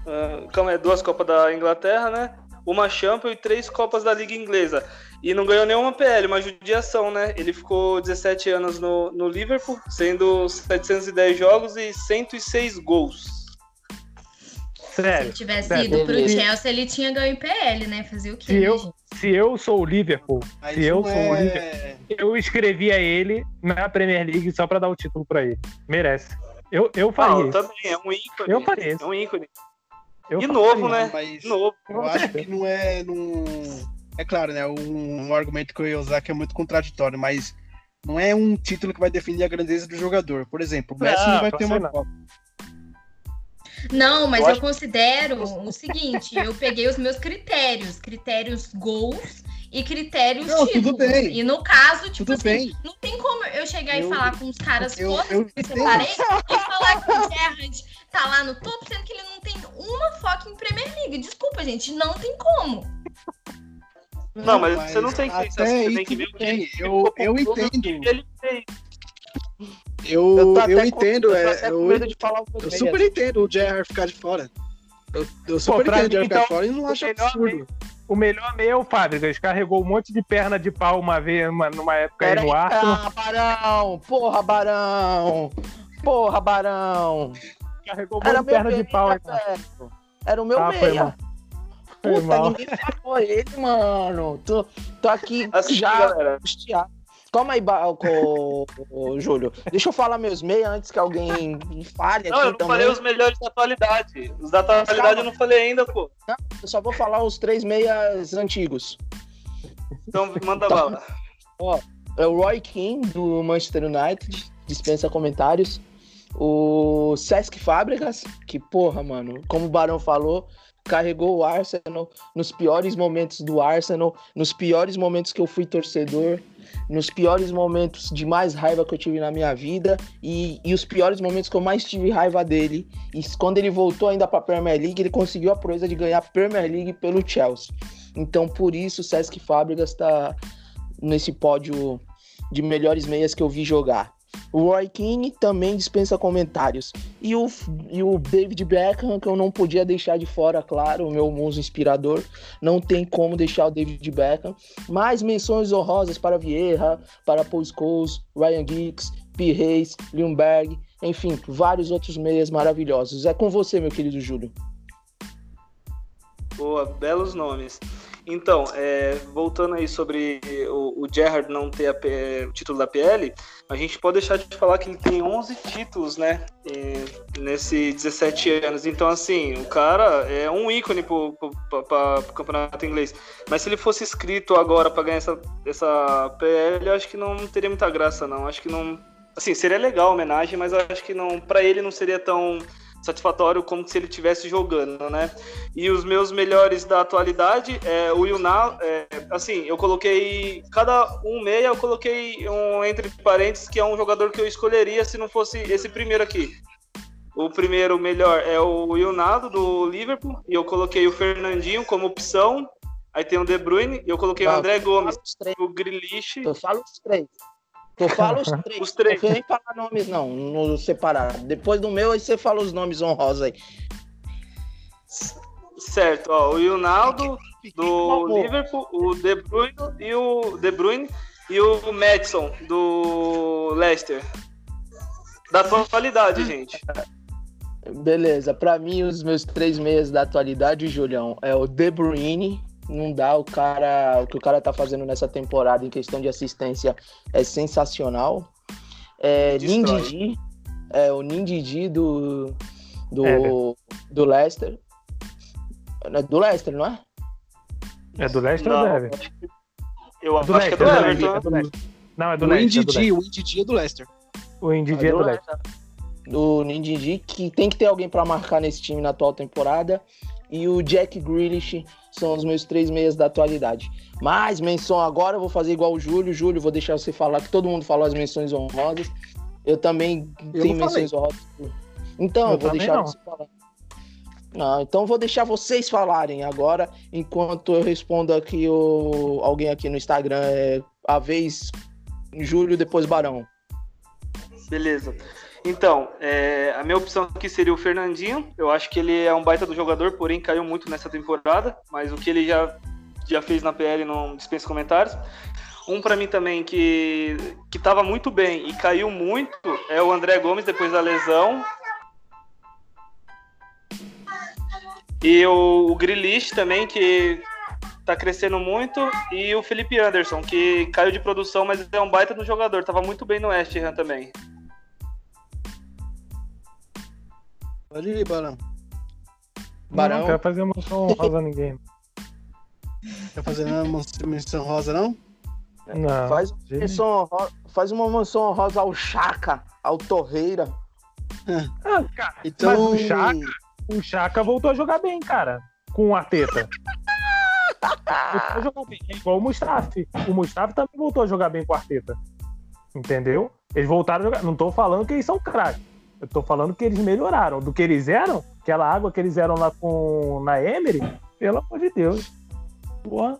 ah, calma aí, duas Copas da Inglaterra, né? Uma Champions e três Copas da Liga Inglesa. E não ganhou nenhuma PL, uma judiação, né? Ele ficou 17 anos no, no Liverpool, sendo 710 jogos e 106 gols. Se Sério. ele tivesse sério. ido pro. Chelsea, ele tinha ganho em PL, né? Fazer o quê? Se né, eu, gente? se eu sou o Liverpool, Mas se eu não sou o é- Liverpool, eu escrevia ele na Premier League só pra dar o título pra ele. Merece. Eu, eu Ah, faria eu isso. também, é um ícone. Eu faria. É um ícone. Eu E novo, né? Mas Novo. eu acho que não é num. É claro, né? Um, um argumento que eu ia usar que é muito contraditório, mas não é um título que vai definir a grandeza do jogador. Por exemplo, o Messi Não, não vai ter uma não. Copa. Não, mas Eu eu, considero o seguinte: eu peguei os meus critérios, critérios gols e critérios Não, tudo títulos. bem. E no caso, tipo Tudo assim, bem. não tem como eu chegar Eu- e falar com os caras eu- todos eu que eu separei e falar que o Gerrard tá lá no topo, sendo que ele não tem uma foca em Premier League. Desculpa, gente, não tem como. Não, mas você não tem que até pensar você aí tem que ver tudo o que ele Eu, eu tudo entendo. que ele fez. Eu, Eu eu, com- entendo. eu é, com eu, medo de falar o que eu eu queria. super entendo o Gerrard ficar de fora. Eu, eu super pra entendo o mim, Gerrard ficar de então, fora e não acho melhor absurdo. O melhor meio é o Fábricas. Carregou um monte de perna de pau uma vez, uma- numa época aí Pera no aí, Arsenal. ah, Barão! Porra, Barão! Porra, Barão! Carregou um Era monte de perna de pau aí. velho. Era o meu Ah, foi meia. Puta, ninguém falou ele, mano. Tô, tô aqui Assim, já galera. angustiado. Calma aí, ba- ô, ô, Júlio. Deixa eu falar meus meias antes que alguém fale Não, eu não também. falei os melhores da atualidade. Os da atualidade eu não falei ainda, pô. Eu só vou falar os três meias antigos. Então manda Tá. bala. É o Roy Keane, do Manchester United, dispensa comentários. O Sesc Fábricas, que porra, mano, como o Barão falou, carregou o Arsenal nos piores momentos do Arsenal, nos piores momentos que eu fui torcedor, nos piores momentos de mais raiva que eu tive na minha vida e, e os piores momentos que eu mais tive raiva dele. E quando ele voltou ainda para a Premier League, ele conseguiu a proeza de ganhar a Premier League pelo Chelsea. Então, por isso, o Sesc Fábricas está nesse pódio de melhores meias que eu vi jogar. O Roy Keane também dispensa comentários. E o, e o David Beckham, que eu não podia deixar de fora, claro, o meu muso inspirador. Não tem como deixar o David Beckham. Mais menções honrosas para Vieira, para Paul Scholes, Ryan Giggs, P. Reis, enfim, vários outros meias maravilhosos. É com você, meu querido Júlio. Boa, belos nomes. Então, é, voltando aí sobre o, o Gerrard não ter a P- o título da PL, a gente pode deixar de falar que ele tem 11 títulos, né? é, nesse 17 anos. Então, assim, o cara é um ícone pro, pro, pro- pro campeonato inglês. Mas se ele fosse inscrito agora para ganhar essa, essa PL, eu acho que não teria muita graça, não. Acho que não. Assim, seria legal a homenagem, mas acho que não. para ele não seria tão satisfatório como se ele estivesse jogando, né? E os meus melhores da atualidade é o Yunal, é, assim, eu coloquei cada um meia, eu coloquei um entre parênteses que é um jogador que eu escolheria se não fosse esse primeiro aqui. O primeiro melhor é o Yunado do Liverpool e eu coloquei o Fernandinho como opção. Aí tem o De Bruyne e eu coloquei o Não, André Gomes, o Grealish. Eu falo os três. Eu falo os três. Os três. Não vem falar nomes, não, no separado. Depois do meu, aí você fala os nomes honrosos aí. Certo, ó, o Yunaldo do. Liverpool, o De Bruyne e o De Bruyne e o Madison do Leicester. Da atualidade, gente. Beleza, pra mim, os meus três meias da atualidade, Julião, é o De Bruyne. Não dá, o cara. O que o cara tá fazendo nessa temporada em questão de assistência é sensacional. É. Lindy É o Nindidi do. Do. Éder. Do Leicester. É Do Leicester, não é? É do Leicester ou Não, do Everton? Eu É do acho que é do Leicester, é Everton. É do Leicester. Não, é do Leicester. é Leicester. o Indidi é do Leicester. O Indidi é do Leicester. Do Nindidi, que tem que ter alguém pra marcar nesse time na atual temporada. E o Jack Grealish são os meus três meias da atualidade. Mas, menção agora, eu vou fazer igual o Júlio. Júlio, vou deixar você falar, que todo mundo falou as menções honrosas. Eu também Eu tenho falei. menções honrosas. Então, Eu vou deixar não. você falar. Não, então eu vou deixar vocês falarem agora, enquanto eu respondo aqui o... alguém aqui no Instagram. É a vez Júlio, depois Barão. Beleza. Então, é, a minha opção aqui seria o Fernandinho. Eu acho que ele é um baita do jogador, porém caiu muito nessa temporada. Mas o que ele já, já fez na PL não dispensa comentários. Um pra mim também que, que tava muito bem e caiu muito é o André Gomes depois da lesão. E o, o Grealish também, que tá crescendo muito. E o Felipe Anderson, que caiu de produção, mas é um baita do jogador. Tava muito bem no West Ham também. Pode ir, Barão. Barão. Não quero fazer emoção honrosa a ninguém. Quer fazer uma menção rosa, não? Não. Faz uma, menção faz uma menção honrosa ao Chaka, ao Torreira. Ah, cara, Então. Mas o Chaka- o Chaka voltou a jogar bem, cara. Com o Arteta. Voltou a jogar bem. É igual o Mustafi. O Mustafi também voltou a jogar bem com o Arteta. Entendeu? Eles voltaram a jogar. Não tô falando que eles são craques. Eu tô falando que eles melhoraram. Do que eles eram, aquela água que eles eram lá com na Emery, pelo amor de Deus. Porra.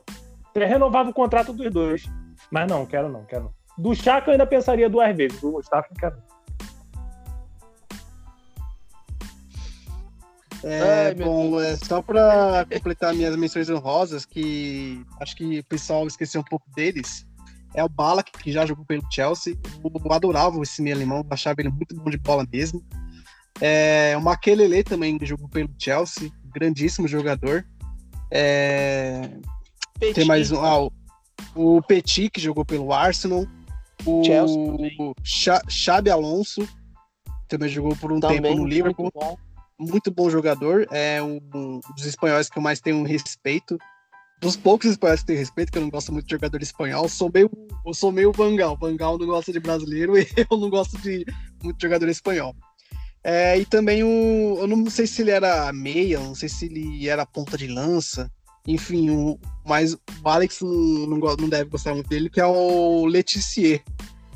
Até renovava o contrato dos dois. Mas não, quero não, quero não. Do Chaka eu ainda pensaria duas vezes. Do Mustafi, não quero. não. É, Ai, bom, é, só pra completar minhas menções honrosas, que acho que o pessoal esqueceu um pouco deles, é o Balak, que já jogou pelo Chelsea. Eu adorava esse meio alemão, achava ele muito bom de bola mesmo. É, o Makelele também jogou pelo Chelsea, grandíssimo jogador. É, tem mais um, ah, o, o Petit, que jogou pelo Arsenal. O Chelsea Xa- Xabi Alonso, também jogou por um Também tempo no muito Liverpool bom. muito bom jogador, é um dos espanhóis que eu mais tenho respeito. Dos poucos espanhóis que tenho respeito, que eu não gosto muito de jogador espanhol, sou meio, eu sou meio Vangal. Vangal não gosta de brasileiro e eu não gosto de muito jogador espanhol. É, e também o. Eu não sei se ele era meia, não sei se ele era ponta de lança. Enfim, o, mas o Alex não, não, não deve gostar muito dele, que é o Letizier.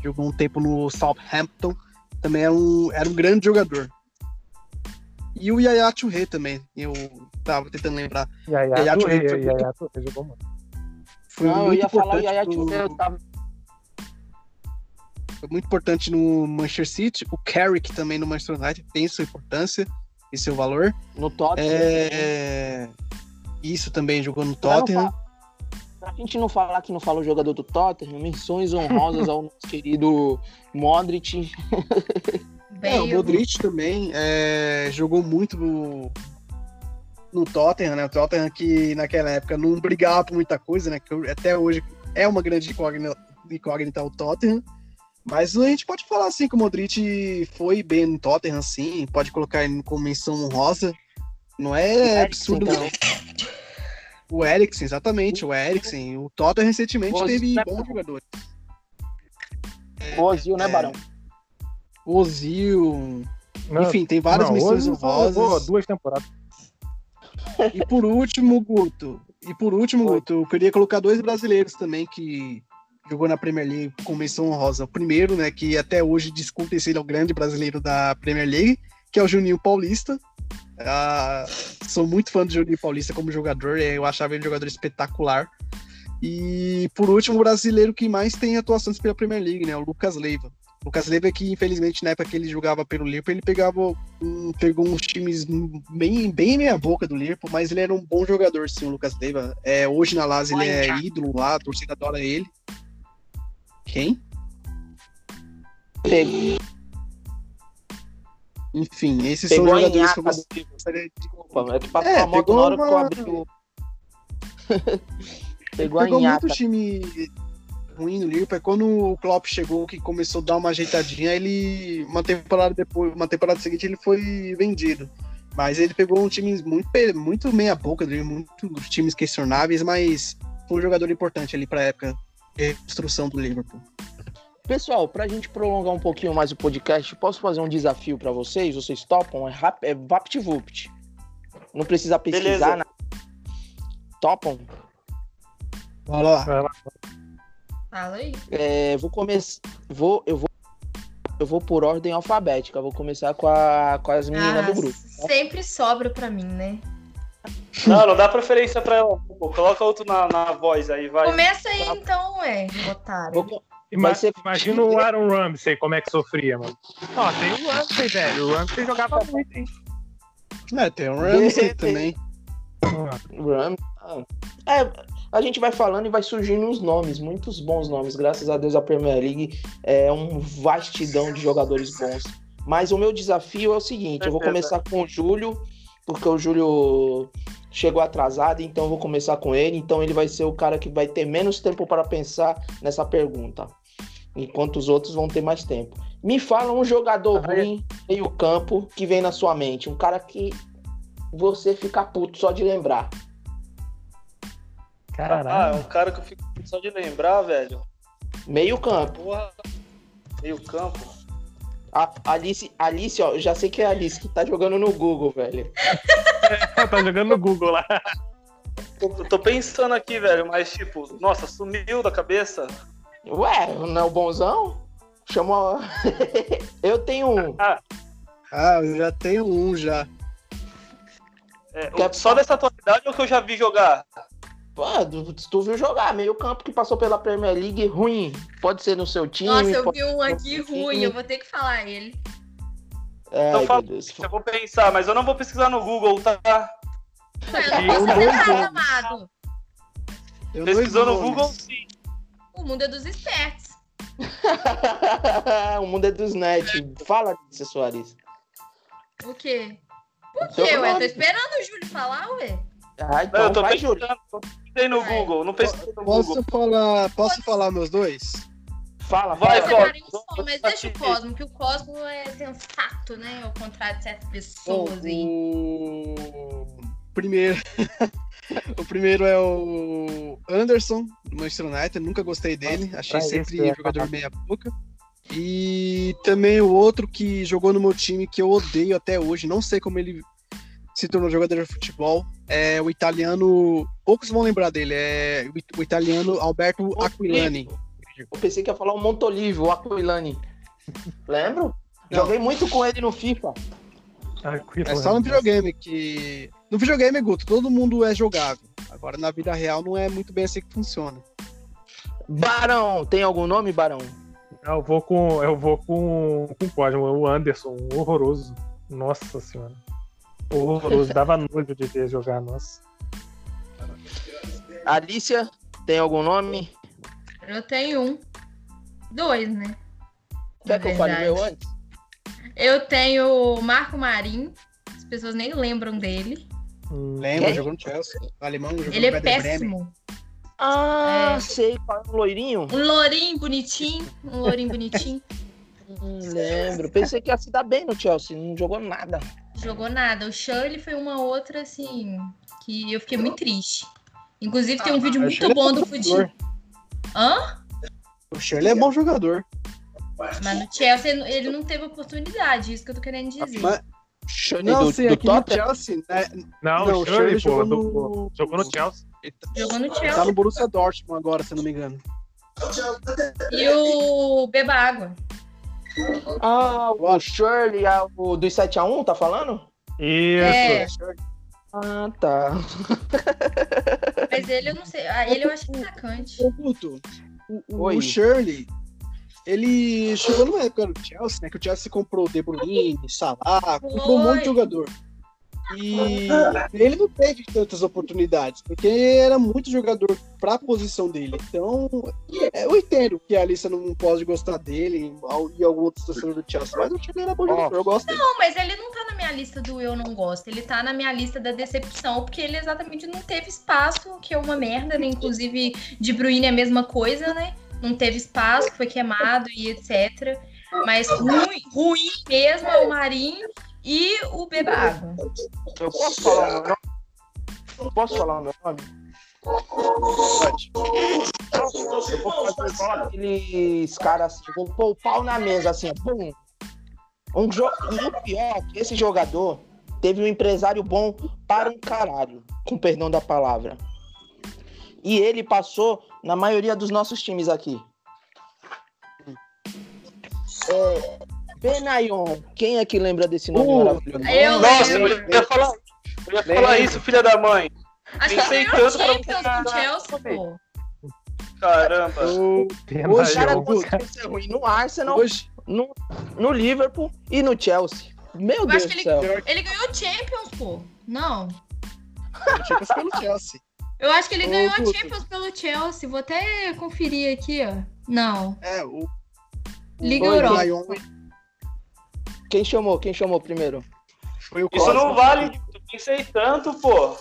Jogou um tempo no Southampton. Também era um, era um grande jogador. E o Yaya Touré também. Eu tava tentando lembrar. Yaya a Touré Touré, foi aí, a Touré jogou muito. Foi Não, eu muito ia falar o importante Yaya pro- Touré, eu tava... Foi muito importante no Manchester City. O Carrick também no Manchester United tem sua importância e seu valor. no Tottenham. É... Isso também jogou no Tottenham. Pra gente não falar que não fala o jogador do Tottenham, menções honrosas ao nosso querido Modric. É, o. Modric também é, jogou muito no, no Tottenham, né? O Tottenham que naquela época não brigava por muita coisa, né? Que até hoje é uma grande incógnita, incógnita o Tottenham. Mas a gente pode falar assim que o Modric foi bem no Tottenham, sim. Pode colocar ele como menção honrosa. Não é absurdo, Então, não. O Eriksen, exatamente, o Eriksen. O Tottenham recentemente teve né, bons jogadores. Ozil, né, É. Barão? Ozil. Não, Enfim, tem várias não, levou honrosas. duas temporadas. E por último, Guto. E por último, Oi. Guto, eu queria colocar dois brasileiros também que jogou na Premier League com menção honrosa. O primeiro, né, que até hoje discutem se ele é o grande brasileiro da Premier League, que é o Juninho Paulista. Ah, sou muito fã do Juninho Paulista como jogador, eh, eu achava ele um jogador espetacular. E por último, o brasileiro que mais tem atuações pela Premier League, né, o Lucas Leiva. O Lucas Leiva que, infelizmente, na época que ele jogava pelo Liverpool, ele pegava um- pegou uns times bem, bem meia boca do Liverpool, mas ele era um bom jogador, sim, o Lucas Leiva. É, hoje na Lazio ele é ídolo lá, a torcida adora ele. Quem? Pegou, Enfim, esses pegou são a jogadores que eu gostaria do... Desculpa, é que passou É, a moto pegou na hora que eu uma- abri o... pegou a Pegou nhaca. muito time ruim no Liverpool. Aí quando o Klopp chegou, que começou a dar uma ajeitadinha, ele uma temporada depois, uma temporada seguinte ele foi vendido. Mas ele pegou um time muito muito meia boca, muitos times questionáveis, mas foi um jogador importante ali para a época de construção do Liverpool. Pessoal, pra gente prolongar um pouquinho mais o podcast, posso fazer um desafio para vocês? Vocês topam? É, rap, é VaptVupt. Não precisa pesquisar. Nada. Topam? Bora lá. Fala aí. É, vou começar. Vou, eu vou. Eu vou por ordem alfabética. Vou começar com, a, com as meninas Ah, do grupo. Sempre sobra pra mim, né? Não, não dá preferência pra ela. Pô, coloca outro na, na voz aí, vai. Começa aí então, ué, otário. Vou Ima- ser- Imagina o Aaron Ramsey, como é que sofria, mano. Ó, tem o Ramsey, velho. O Ramsey jogava muito, hein? É, tem o Ramsey também. Ram. ah. É, a gente vai falando e vai surgindo uns nomes, muitos bons nomes. Graças a Deus a Premier League é um vastidão de jogadores bons. Mas o meu desafio é o seguinte: eu vou começar com o Júlio, porque o Júlio chegou atrasado, então eu vou começar com ele. Então ele vai ser o cara que vai ter menos tempo para pensar nessa pergunta, enquanto os outros vão ter mais tempo. Me fala um jogador Ah, ruim meio campo que vem na sua mente, um cara que você fica puto só de lembrar. Ah, Caralho. um cara que eu fico só de lembrar, velho. Meio campo. Porra. Meio campo. A Alice, Alice, ó, eu já sei que é a Alice que tá jogando no Google, velho. tá jogando no Google lá. Tô, tô pensando aqui, velho, mas tipo, nossa, sumiu da cabeça. Ué, não é o bonzão? Chamou. eu tenho um. Ah, eu já tenho um já. É, o- só dessa atualidade ou que eu já vi jogar? Pô, tu, viu jogar, meio campo que passou pela Premier League ruim. Pode ser no seu time. Nossa, eu pode- vi um aqui ruim, eu vou ter que falar ele. Ai, Então fala, Deus. eu vou pensar, mas eu não vou pesquisar no Google, tá? Eu Eu não posso nada, amado. Eu Pesquisou no Google, sim. O mundo é dos espertos. o mundo é dos net. Fala Soares. O quê? Por quê, ué? Tô esperando o Júlio falar, ué. Ah, Não, então eu tô vai, Júlio. não pesquisei no. Google, não pesquisei no Google. Posso falar, posso falar meus dois? Fala, Vai. Cosmo. Um mas deixa o. Cosmo, que o Cosmo é sensato, né? Ao contrário de certas pessoas aí. O primeiro, o primeiro é o Anderson do Manchester United. Nunca gostei dele. Achei sempre esse, é, jogador meia boca. E também o outro que jogou no meu time que eu odeio até hoje. Não sei como ele se tornou jogador de futebol. É o italiano. Poucos vão lembrar dele. É o it- o italiano Alberto Aquilani. Eu pensei que ia falar o Montolivio, o Aquilani. Lembro? Não. Joguei muito com ele no FIFA. É só no videogame que. No videogame, Guto, todo mundo é jogável. Agora na vida real não é muito bem assim que funciona. Barão, tem algum nome, Barão? Eu vou com. Eu vou com, com o Cosmo, o Anderson, horroroso. Nossa senhora. Horroroso. Dava nojo de ver jogar, nossa. Alicia, tem algum nome? Eu tenho um. Dois, né? Quer que eu fale meu antes? Eu tenho o Marco Marinho. As pessoas nem lembram dele. Hum, Lembra? Quem? Jogou no Chelsea. O alemão jogou Ele no é Werder Bremen. péssimo. Ah, É. sei, qual é loirinho? Um lourinho bonitinho. Um lourinho bonitinho. Hum, lembro. Pensei que ia se dar bem no Chelsea, não jogou nada. Jogou nada. O Shirley foi uma outra, assim, que eu fiquei muito triste. Inclusive, tem um vídeo o muito Shirley é bom bom do jogador. Fudi. Hã? O Shirley é bom jogador. Mas no Chelsea ele não teve oportunidade, isso que eu tô querendo dizer. Mas- Shane Não, do, sim, do aqui no Tottenham? Chelsea, né? Não, Não, o Shirley, Shirley pô, jogou do- no- jogou no Chelsea. Tá- Jogou no Tá Chelsea. no Borussia Dortmund agora, se eu não me engano. E o Beba Água. Ah, o Shirley, ah, o dos 7x1, tá falando? Isso. É, Ah, tá. mas ele eu não sei. Ah, ele eu acho atacante. Ô, Guto, o, o Oi. Shirley, ele chegou numa época no Chelsea, né? Que o Chelsea comprou De Bruyne, Salah, comprou um monte de jogador. E ele não teve tantas oportunidades, porque era muito jogador pra posição dele. Então, é, eu entendo que a Alissa não pode gostar dele e algum outro torcedor do Chelsea, mas o Shirley era bom eu gosto. Não, mas ele não tá na minha lista do eu não gosto. Ele tá na minha lista da decepção, porque ele exatamente não teve espaço, que é uma merda, né? Inclusive, De Bruyne é a mesma coisa, né? não teve espaço, foi queimado e etc. Mas ruim, ruim mesmo é o Marinho e o Beba Água. Eu posso falar o meu nome? Eu posso falar o meu nome? Pode. Eu vou fazer igual aqueles caras assim, vou pôr o pau na mesa, assim, bum. Um jo... E o pior é que esse jogador teve um empresário bom para um caralho, com perdão da palavra. E ele passou na maioria dos nossos times aqui. É, Benayon, quem é que lembra desse nome Uh, maravilhoso? Eu Nossa, eu ia falar, eu ia falar isso, filha da mãe. Acho que pensei ganhou tanto pra Champions você- Chelsea, pô. Caramba. O- O cara conseguiu ser ruim no Arsenal, Hoje, no, no Liverpool e no Chelsea. Meu Eu Deus acho do que céu. Ele ganhou Champions, pô. Não. que ser pelo Chelsea. Eu acho que ele ganhou a. Champions pelo Chelsea. Vou até conferir aqui, ó. Não. É, o Liga Europa. Quem chamou? Quem chamou primeiro? foi o Isso Cosmo. não vale. Eu pensei tanto, pô.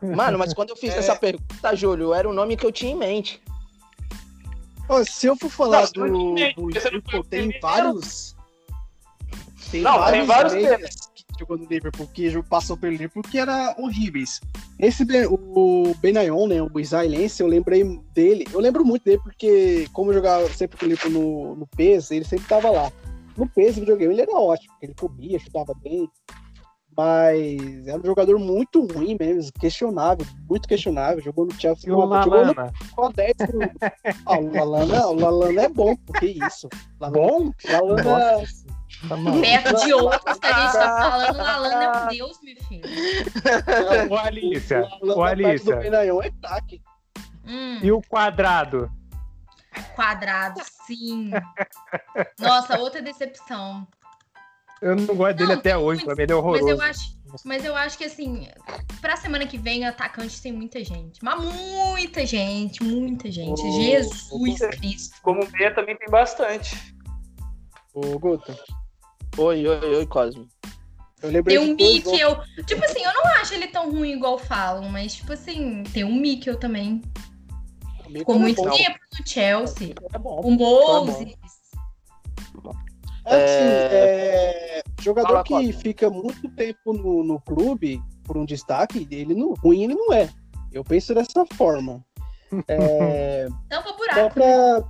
Mano, mas quando eu fiz É. essa pergunta, Júlio, era o nome que eu tinha em mente. Ó, se eu for falar Não, do, do Liverpool, tem vários. Tem Não, tem vários que jogou no Liverpool, que passou pelo Liverpool, que era horríveis. Esse, o Benayon, né, o israelense, eu lembrei dele. Eu lembro muito dele porque, como eu jogava sempre com o Liverpool no, no PES, ele sempre tava lá. No PES, videogame, ele era ótimo, porque ele comia, chutava bem. Mas era um jogador muito ruim mesmo, questionável, muito questionável. Jogou no Chelsea, E o jogou no Lalana? com 10 pro- Ah, o Lalana, o Lalana é bom, porque isso. Lalana, Bom? Lalana, Nossa, tá. Perto de outros que a gente tá falando, o Lalana é um deus, meu filho. Ô, Alícia, Lalana ô, do Alícia. É craque. Hum, E o quadrado? Quadrado, sim. Nossa, outra decepção. Eu não gosto dele Não, até hoje, muitos, pra mim ele é Mas horroroso. eu acho, mas eu acho que assim, pra semana que vem, atacante tem muita gente. Mas muita gente, muita gente. Ô, Jesus Cristo. Como meia também tem bastante. Ô, Guto, Oi, oi, oi, Cosme. eu lembrei Tem um Mikkel. Tipo assim, eu não acho ele tão ruim igual falam, mas tipo assim, tem um Mikkel também. Ficou muito bom. tempo no Chelsea. É bom. O Moses. É assim, é, jogador Fala, que fica muito tempo no, no clube por um destaque, ele não, ruim ele não é. Eu penso dessa forma. É, Tampa Só buraco. pra,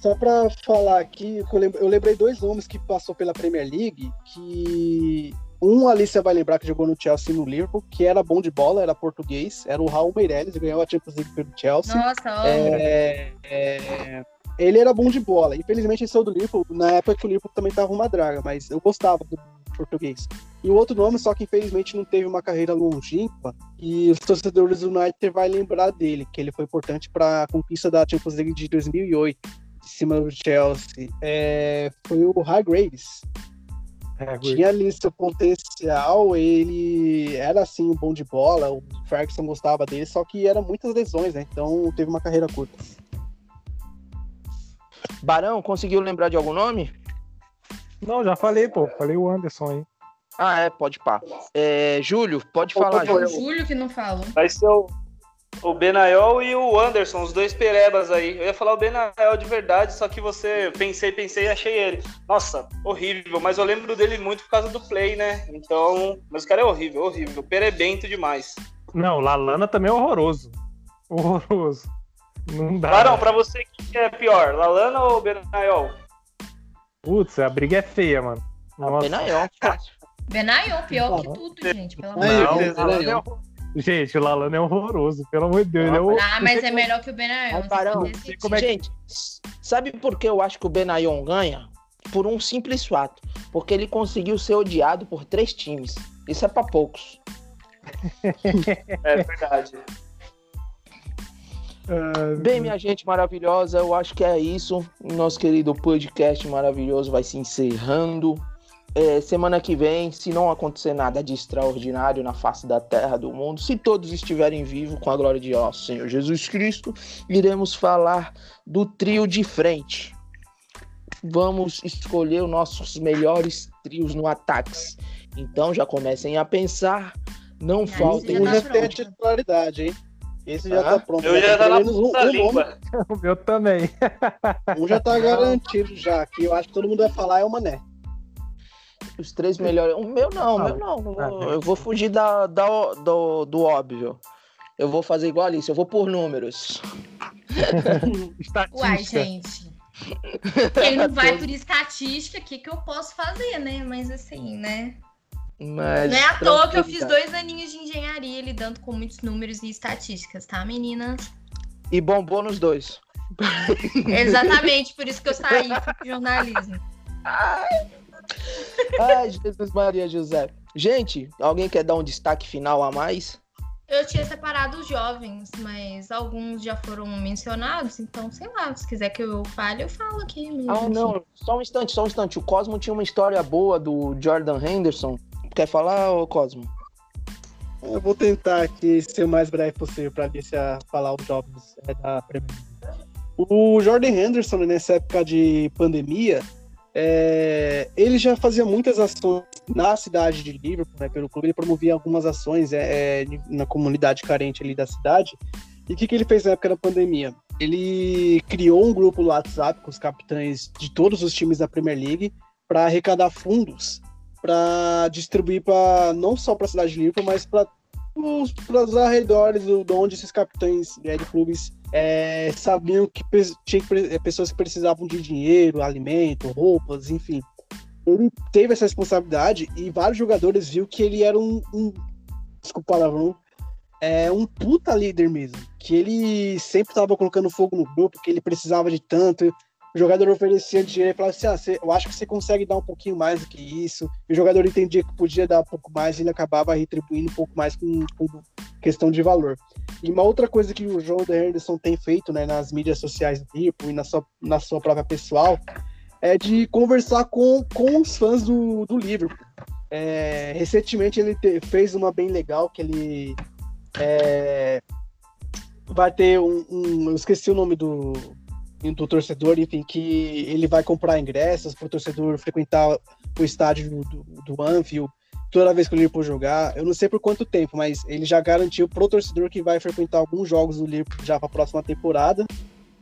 só pra falar aqui, eu eu lembrei dois nomes que passou pela Premier League, que um ali você vai lembrar que jogou no Chelsea e no Liverpool, que era bom de bola, era português, era o Raul Meireles, ganhou a Champions League pelo Chelsea. Nossa. É, é, ele era bom de bola. Infelizmente ele saiu do Liverpool, na época que o Liverpool também tava uma draga, mas eu gostava do português. E o outro nome, só que infelizmente não teve uma carreira longínqua, e os torcedores do United vai lembrar dele, que ele foi importante para a conquista da Champions League de 2008, em cima do Chelsea. É, foi o Hargreaves. É. Tinha ali seu potencial, ele era assim um bom de bola, o Ferguson gostava dele, só que era muitas lesões, né? Então teve uma carreira curta. Barão, conseguiu lembrar de algum nome? Não, já falei, pô. Falei o Anderson aí. Ah, é, pode pá. É, Júlio, pode Ô, falar, Júlio. Júlio que não falou. Vai ser o, o Benayol e o Anderson, os dois perebas aí. Eu ia falar o Benayol de verdade, só que você pensei, pensei e achei ele. Nossa, horrível, mas eu lembro dele muito por causa do play, né? Então, mas o cara é horrível, horrível, perebento demais. Não, Lalana também é horroroso. Horroroso. Não dá. Barão, pra você o que é pior, Lalana ou Benayol? Putz, a briga é feia, mano. Nossa. Benayon, fácil. Benayon, pior que tudo, gente. Pelo amor de Deus. Gente, o Lalana é horroroso, pelo amor de Deus. Ele é o... Ah, mas é melhor que o Benayon. Barão, é que- Gente, sabe por que eu acho que o Benayon ganha? Por um simples fato. Porque ele conseguiu ser odiado por três times. Isso é pra poucos. É verdade. Ah, Bem, minha gente maravilhosa, eu acho que é isso. Nosso querido podcast maravilhoso vai se encerrando. É, semana que vem, se não acontecer nada de extraordinário na face da terra do mundo, se todos estiverem vivos com a glória de nosso Senhor Jesus Cristo, iremos falar do trio de frente. Vamos escolher os nossos melhores trios no ataques. Então já comecem a pensar. Não Aí faltem já tá tem a titularidade, hein? Esse já Ah, tá pronto. Eu né? já tá na um, ponta um língua. O meu também. um já tá garantido já, que eu acho que todo mundo vai falar é o Mané. Os três melhores. O meu não, o meu não. Eu vou, eu vou fugir da, da- do, do óbvio. Eu vou fazer igual a Alice, eu vou por números. Estatística. Uai, gente. Quem não vai por estatística, o que, que eu posso fazer, né? Mas assim, né? Mas Não é à toa que eu fiz dois aninhos de engenharia lidando com muitos números e estatísticas, tá, meninas? E bombou nos dois. Exatamente, por isso que eu saí pro jornalismo. Ai, Jesus Maria José. Gente, alguém quer dar um destaque final a mais? Eu tinha separado os jovens, mas alguns já foram mencionados, então, sei lá, se quiser que eu fale, eu falo aqui. mesmo. Ah, não. Só um instante, só um instante. O Cosmo tinha uma história boa do Jordan Henderson. Quer falar, ô Cosmo? Eu vou tentar aqui ser o mais breve possível para ver se a falar os jogos é da Premier. O Jordan Henderson, nessa época de pandemia, é, ele já fazia muitas ações na cidade de Liverpool, né, pelo clube, ele promovia algumas ações é, é, na comunidade carente ali da cidade. E o que, que ele fez na época da pandemia? Ele criou um grupo no WhatsApp com os capitães de todos os times da Premier League para arrecadar fundos para distribuir para não só para a cidade de Liverpool, mas para os arredores do, de onde esses capitães né, de clubes é, sabiam que tinha pessoas que precisavam de dinheiro, alimento, roupas, enfim. Ele teve essa responsabilidade e vários jogadores viu que ele era um, um desculpa o palavrão, é um puta líder mesmo, que ele sempre estava colocando fogo no grupo, que ele precisava de tanto, o jogador oferecia dinheiro e falava assim: ah, eu acho que você consegue dar um pouquinho mais do que isso. E o jogador entendia que podia dar um pouco mais e ele acabava retribuindo um pouco mais com, com questão de valor. E uma outra coisa que o João Henderson tem feito né, nas mídias sociais do Liverpool e na sua, na sua própria pessoal é de conversar com, com os fãs do, do Liverpool. É, recentemente ele te- fez uma bem legal que ele é, vai ter um, um- Eu esqueci o nome do, do torcedor, enfim, que ele vai comprar ingressos para o torcedor frequentar o estádio do, do Anfield toda vez que o Liverpool jogar. Eu não sei por quanto tempo, mas ele já garantiu pro torcedor que vai frequentar alguns jogos do Liverpool já para a próxima temporada.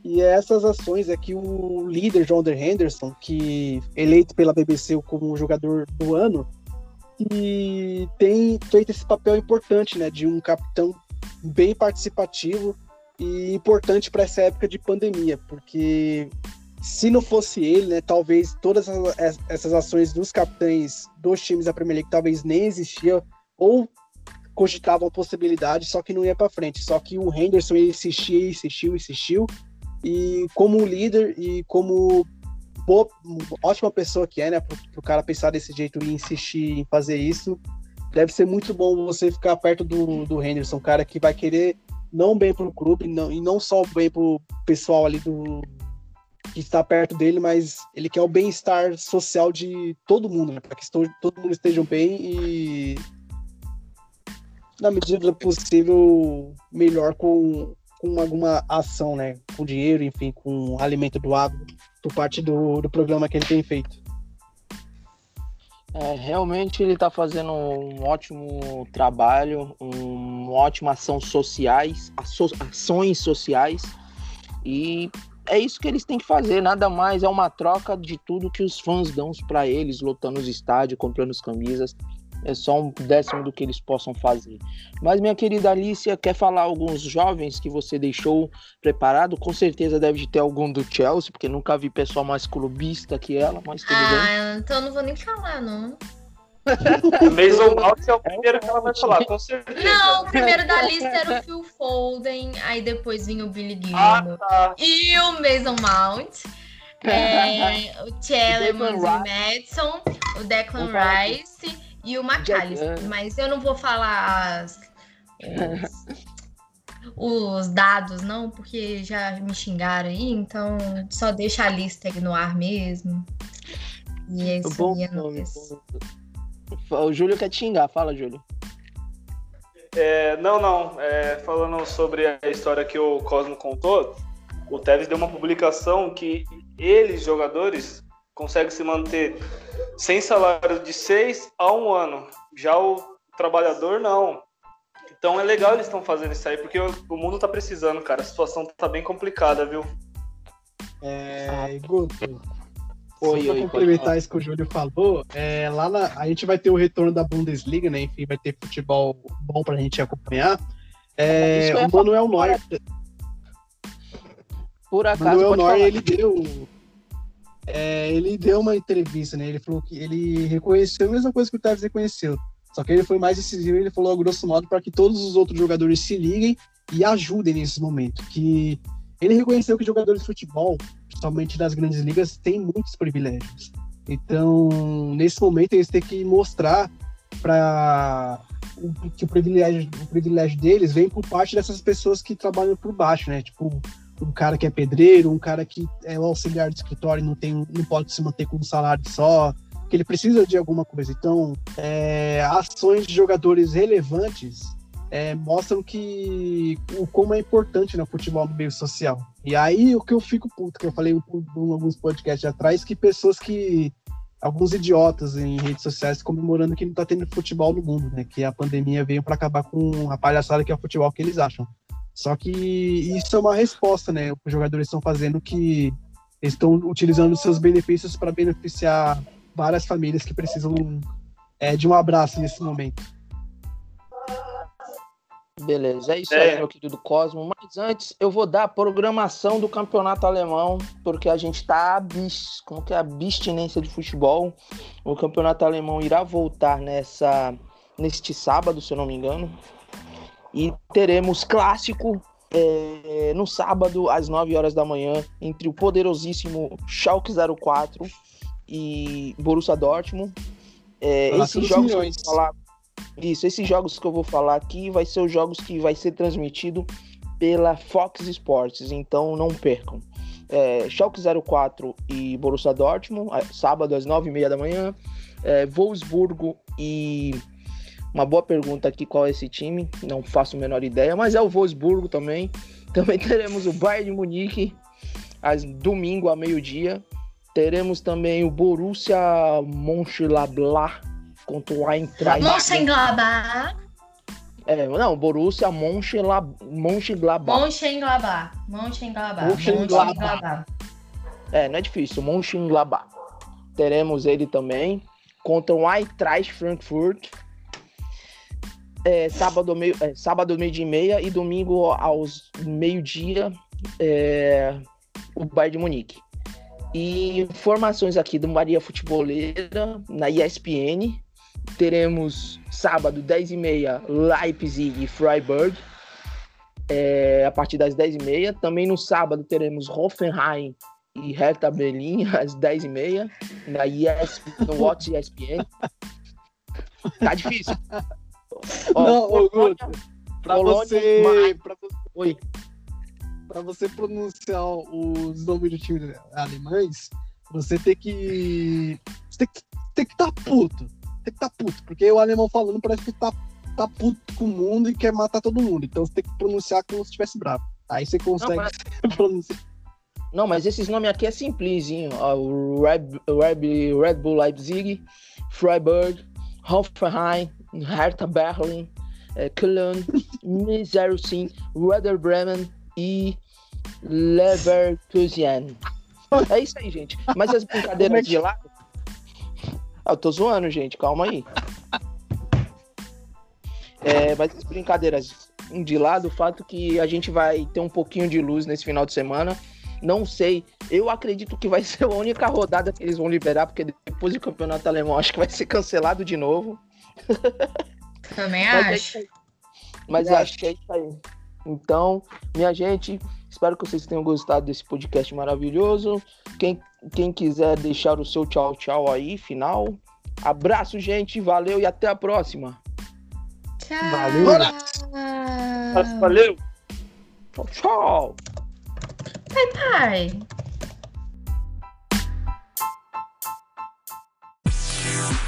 E essas ações é que o líder John Der Henderson, que eleito pela BBC como jogador do ano, que tem feito esse papel importante, né, de um capitão bem participativo e importante para essa época de pandemia, porque se não fosse ele, né, talvez todas essas- ações dos capitães dos times da Premier League talvez nem existiam ou cogitavam a possibilidade, só que não ia para frente. Só que o Henderson insistia, insistiu, insistiu e como líder e como boa, ótima pessoa que é, né, pro, pro cara pensar desse jeito e insistir em fazer isso, deve ser muito bom você ficar perto do, do Henderson, cara que vai querer não bem pro clube não, e não só bem pro pessoal ali do que está perto dele, mas ele quer o bem-estar social de todo mundo, né, para que todo mundo estejam bem e na medida do possível melhor com, com alguma ação, né, com dinheiro, enfim, com alimento doado por parte do, do programa que ele tem feito. É, realmente ele está fazendo um ótimo trabalho, um, uma ótima ação sociais, asso- ações sociais e é isso que eles têm que fazer, nada mais é uma troca de tudo que os fãs dão para eles, lotando os estádios, comprando as camisas. É só um décimo do que eles possam fazer. Mas minha querida Alicia, quer falar alguns jovens que você deixou preparado? Com certeza deve de ter algum do Chelsea, porque nunca vi pessoal mais clubista que ela, mas tudo bem. Ah, então não vou nem falar, não. Mason Mount é o primeiro que ela vai falar, com certeza. Não, o primeiro da lista era o Phil Foden, aí depois vinha o Billy Ah, Gilmore tá. e o Mason Mount. É, o Declan o Madison, o Declan falar Rice e o McAllister. Mas eu não vou falar as- os, os dados, não, porque já me xingaram aí, então só deixa a lista aí no ar mesmo. E é isso Bom Anubis. bom. O Júlio quer te xingar, fala, Júlio. É, não, não. é, falando sobre a história que o Cosmo contou, o Tevez deu uma publicação que eles, jogadores, conseguem se manter sem salário de seis a um ano. Já o trabalhador, não. Então é legal eles estão fazendo isso aí, porque o, o mundo tá precisando, cara. A situação tá bem complicada, viu? É, Guto, Oi, só pra oi, complementar isso que o Júlio falou, é, lá na- a gente vai ter o retorno da Bundesliga, né? Enfim, vai ter futebol bom pra gente acompanhar. É, ia o Manuel Neuer, Por acaso, Manuel Neuer, falar. ele deu. é, ele deu uma entrevista, né? Ele falou que ele reconheceu a mesma coisa que o Tevez reconheceu. Só que ele foi mais decisivo, ele falou a grosso modo para que todos os outros jogadores se liguem e ajudem nesse momento. Que ele reconheceu que jogadores de futebol, principalmente das grandes ligas, têm muitos privilégios. Então, nesse momento, eles têm que mostrar para que o privilégio, o privilégio deles vem por parte dessas pessoas que trabalham por baixo, né? Tipo, um cara que é pedreiro, um cara que é o auxiliar de escritório e não tem, não pode se manter com um salário só, que ele precisa de alguma coisa. Então, é, ações de jogadores relevantes é, mostram que o como é importante no futebol no meio social. E aí o que eu fico puto, que eu falei em alguns podcasts atrás, que pessoas que alguns idiotas em redes sociais comemorando que não tá tendo futebol no mundo, né? Que a pandemia veio para acabar com a palhaçada que é o futebol que eles acham. Só que isso é uma resposta, né? Os jogadores estão fazendo que eles estão utilizando seus benefícios para beneficiar várias famílias que precisam é, de um abraço nesse momento. Beleza, é isso É. aí, meu querido Cosmo. Mas antes, eu vou dar a programação do campeonato alemão, porque a gente tá abis, como que é abstinência de futebol. O campeonato alemão irá voltar nessa neste sábado, se eu não me engano. E teremos clássico é, no sábado, às 9 horas da manhã, entre o poderosíssimo Schalke 04 e Borussia Dortmund. É, esses jogos que eu milhões. vou falar isso, esses jogos que eu vou falar aqui vai ser os jogos que vai ser transmitido pela Fox Sports, então não percam. É, Schalke 04 e Borussia Dortmund, sábado às 9h30 da manhã. É, Wolfsburgo e... Uma boa pergunta aqui, qual é esse time? Não faço a menor ideia, mas é o Wolfsburgo também. Também teremos o Bayern de Munique, às domingo a meio-dia. Teremos também o Borussia Mönchengladbach contra o Eintracht. Mönchengladbach. É, não, Borussia Mönchengla- Mönchengladbach. Mönchengladbach. Mönchengladbach. Mönchengladbach. É, não é difícil, Mönchengladbach. Teremos ele também contra o Eintracht Frankfurt. É, sábado, meio, é, sábado meio dia e meia e domingo aos meio-dia é, o Bayern de Munique. E informações aqui do Maria Futeboleira na ESPN. Teremos sábado, 10h30, Leipzig e Freiburg. é, a partir das 10h30. Também no sábado teremos Hoffenheim e Hertha Berlim às 10h30 na ES, no Watch ESPN. Tá difícil. Ó, Não, Guto, Pra você, Mar- pra, vo- Oi. pra você pronunciar os nomes de times alemães, você tem que. Você tem que tem que tá puto. Tem que tá puto. Porque o alemão falando parece que tá, tá puto com o mundo e quer matar todo mundo. Então você tem que pronunciar como se estivesse bravo. Aí você consegue mas- pronunciar. Não, mas esses nomes aqui é simplesinho. O Red, Red, Red Bull Leipzig, Freiburg, Hoffenheim, Hertha Berlin, eh, Köln, 05, Werder Bremen e Leverkusen. É isso aí, gente. Mas as é brincadeiras que- de lado. Ah, eu tô zoando, gente. Calma aí. É, mas as brincadeiras de lado, o fato que a gente vai ter um pouquinho de luz nesse final de semana. Não sei. Eu acredito que vai ser a única rodada que eles vão liberar, porque depois do campeonato alemão acho que vai ser cancelado de novo. Também Mas é acho. Mas acho que é isso aí. Então, minha gente, Espero que vocês tenham gostado desse podcast maravilhoso. Quem, quem quiser deixar o seu tchau, tchau aí, final. Abraço, gente. Valeu e até a próxima. Tchau. Valeu. Valeu. Tchau, tchau. Bye, bye.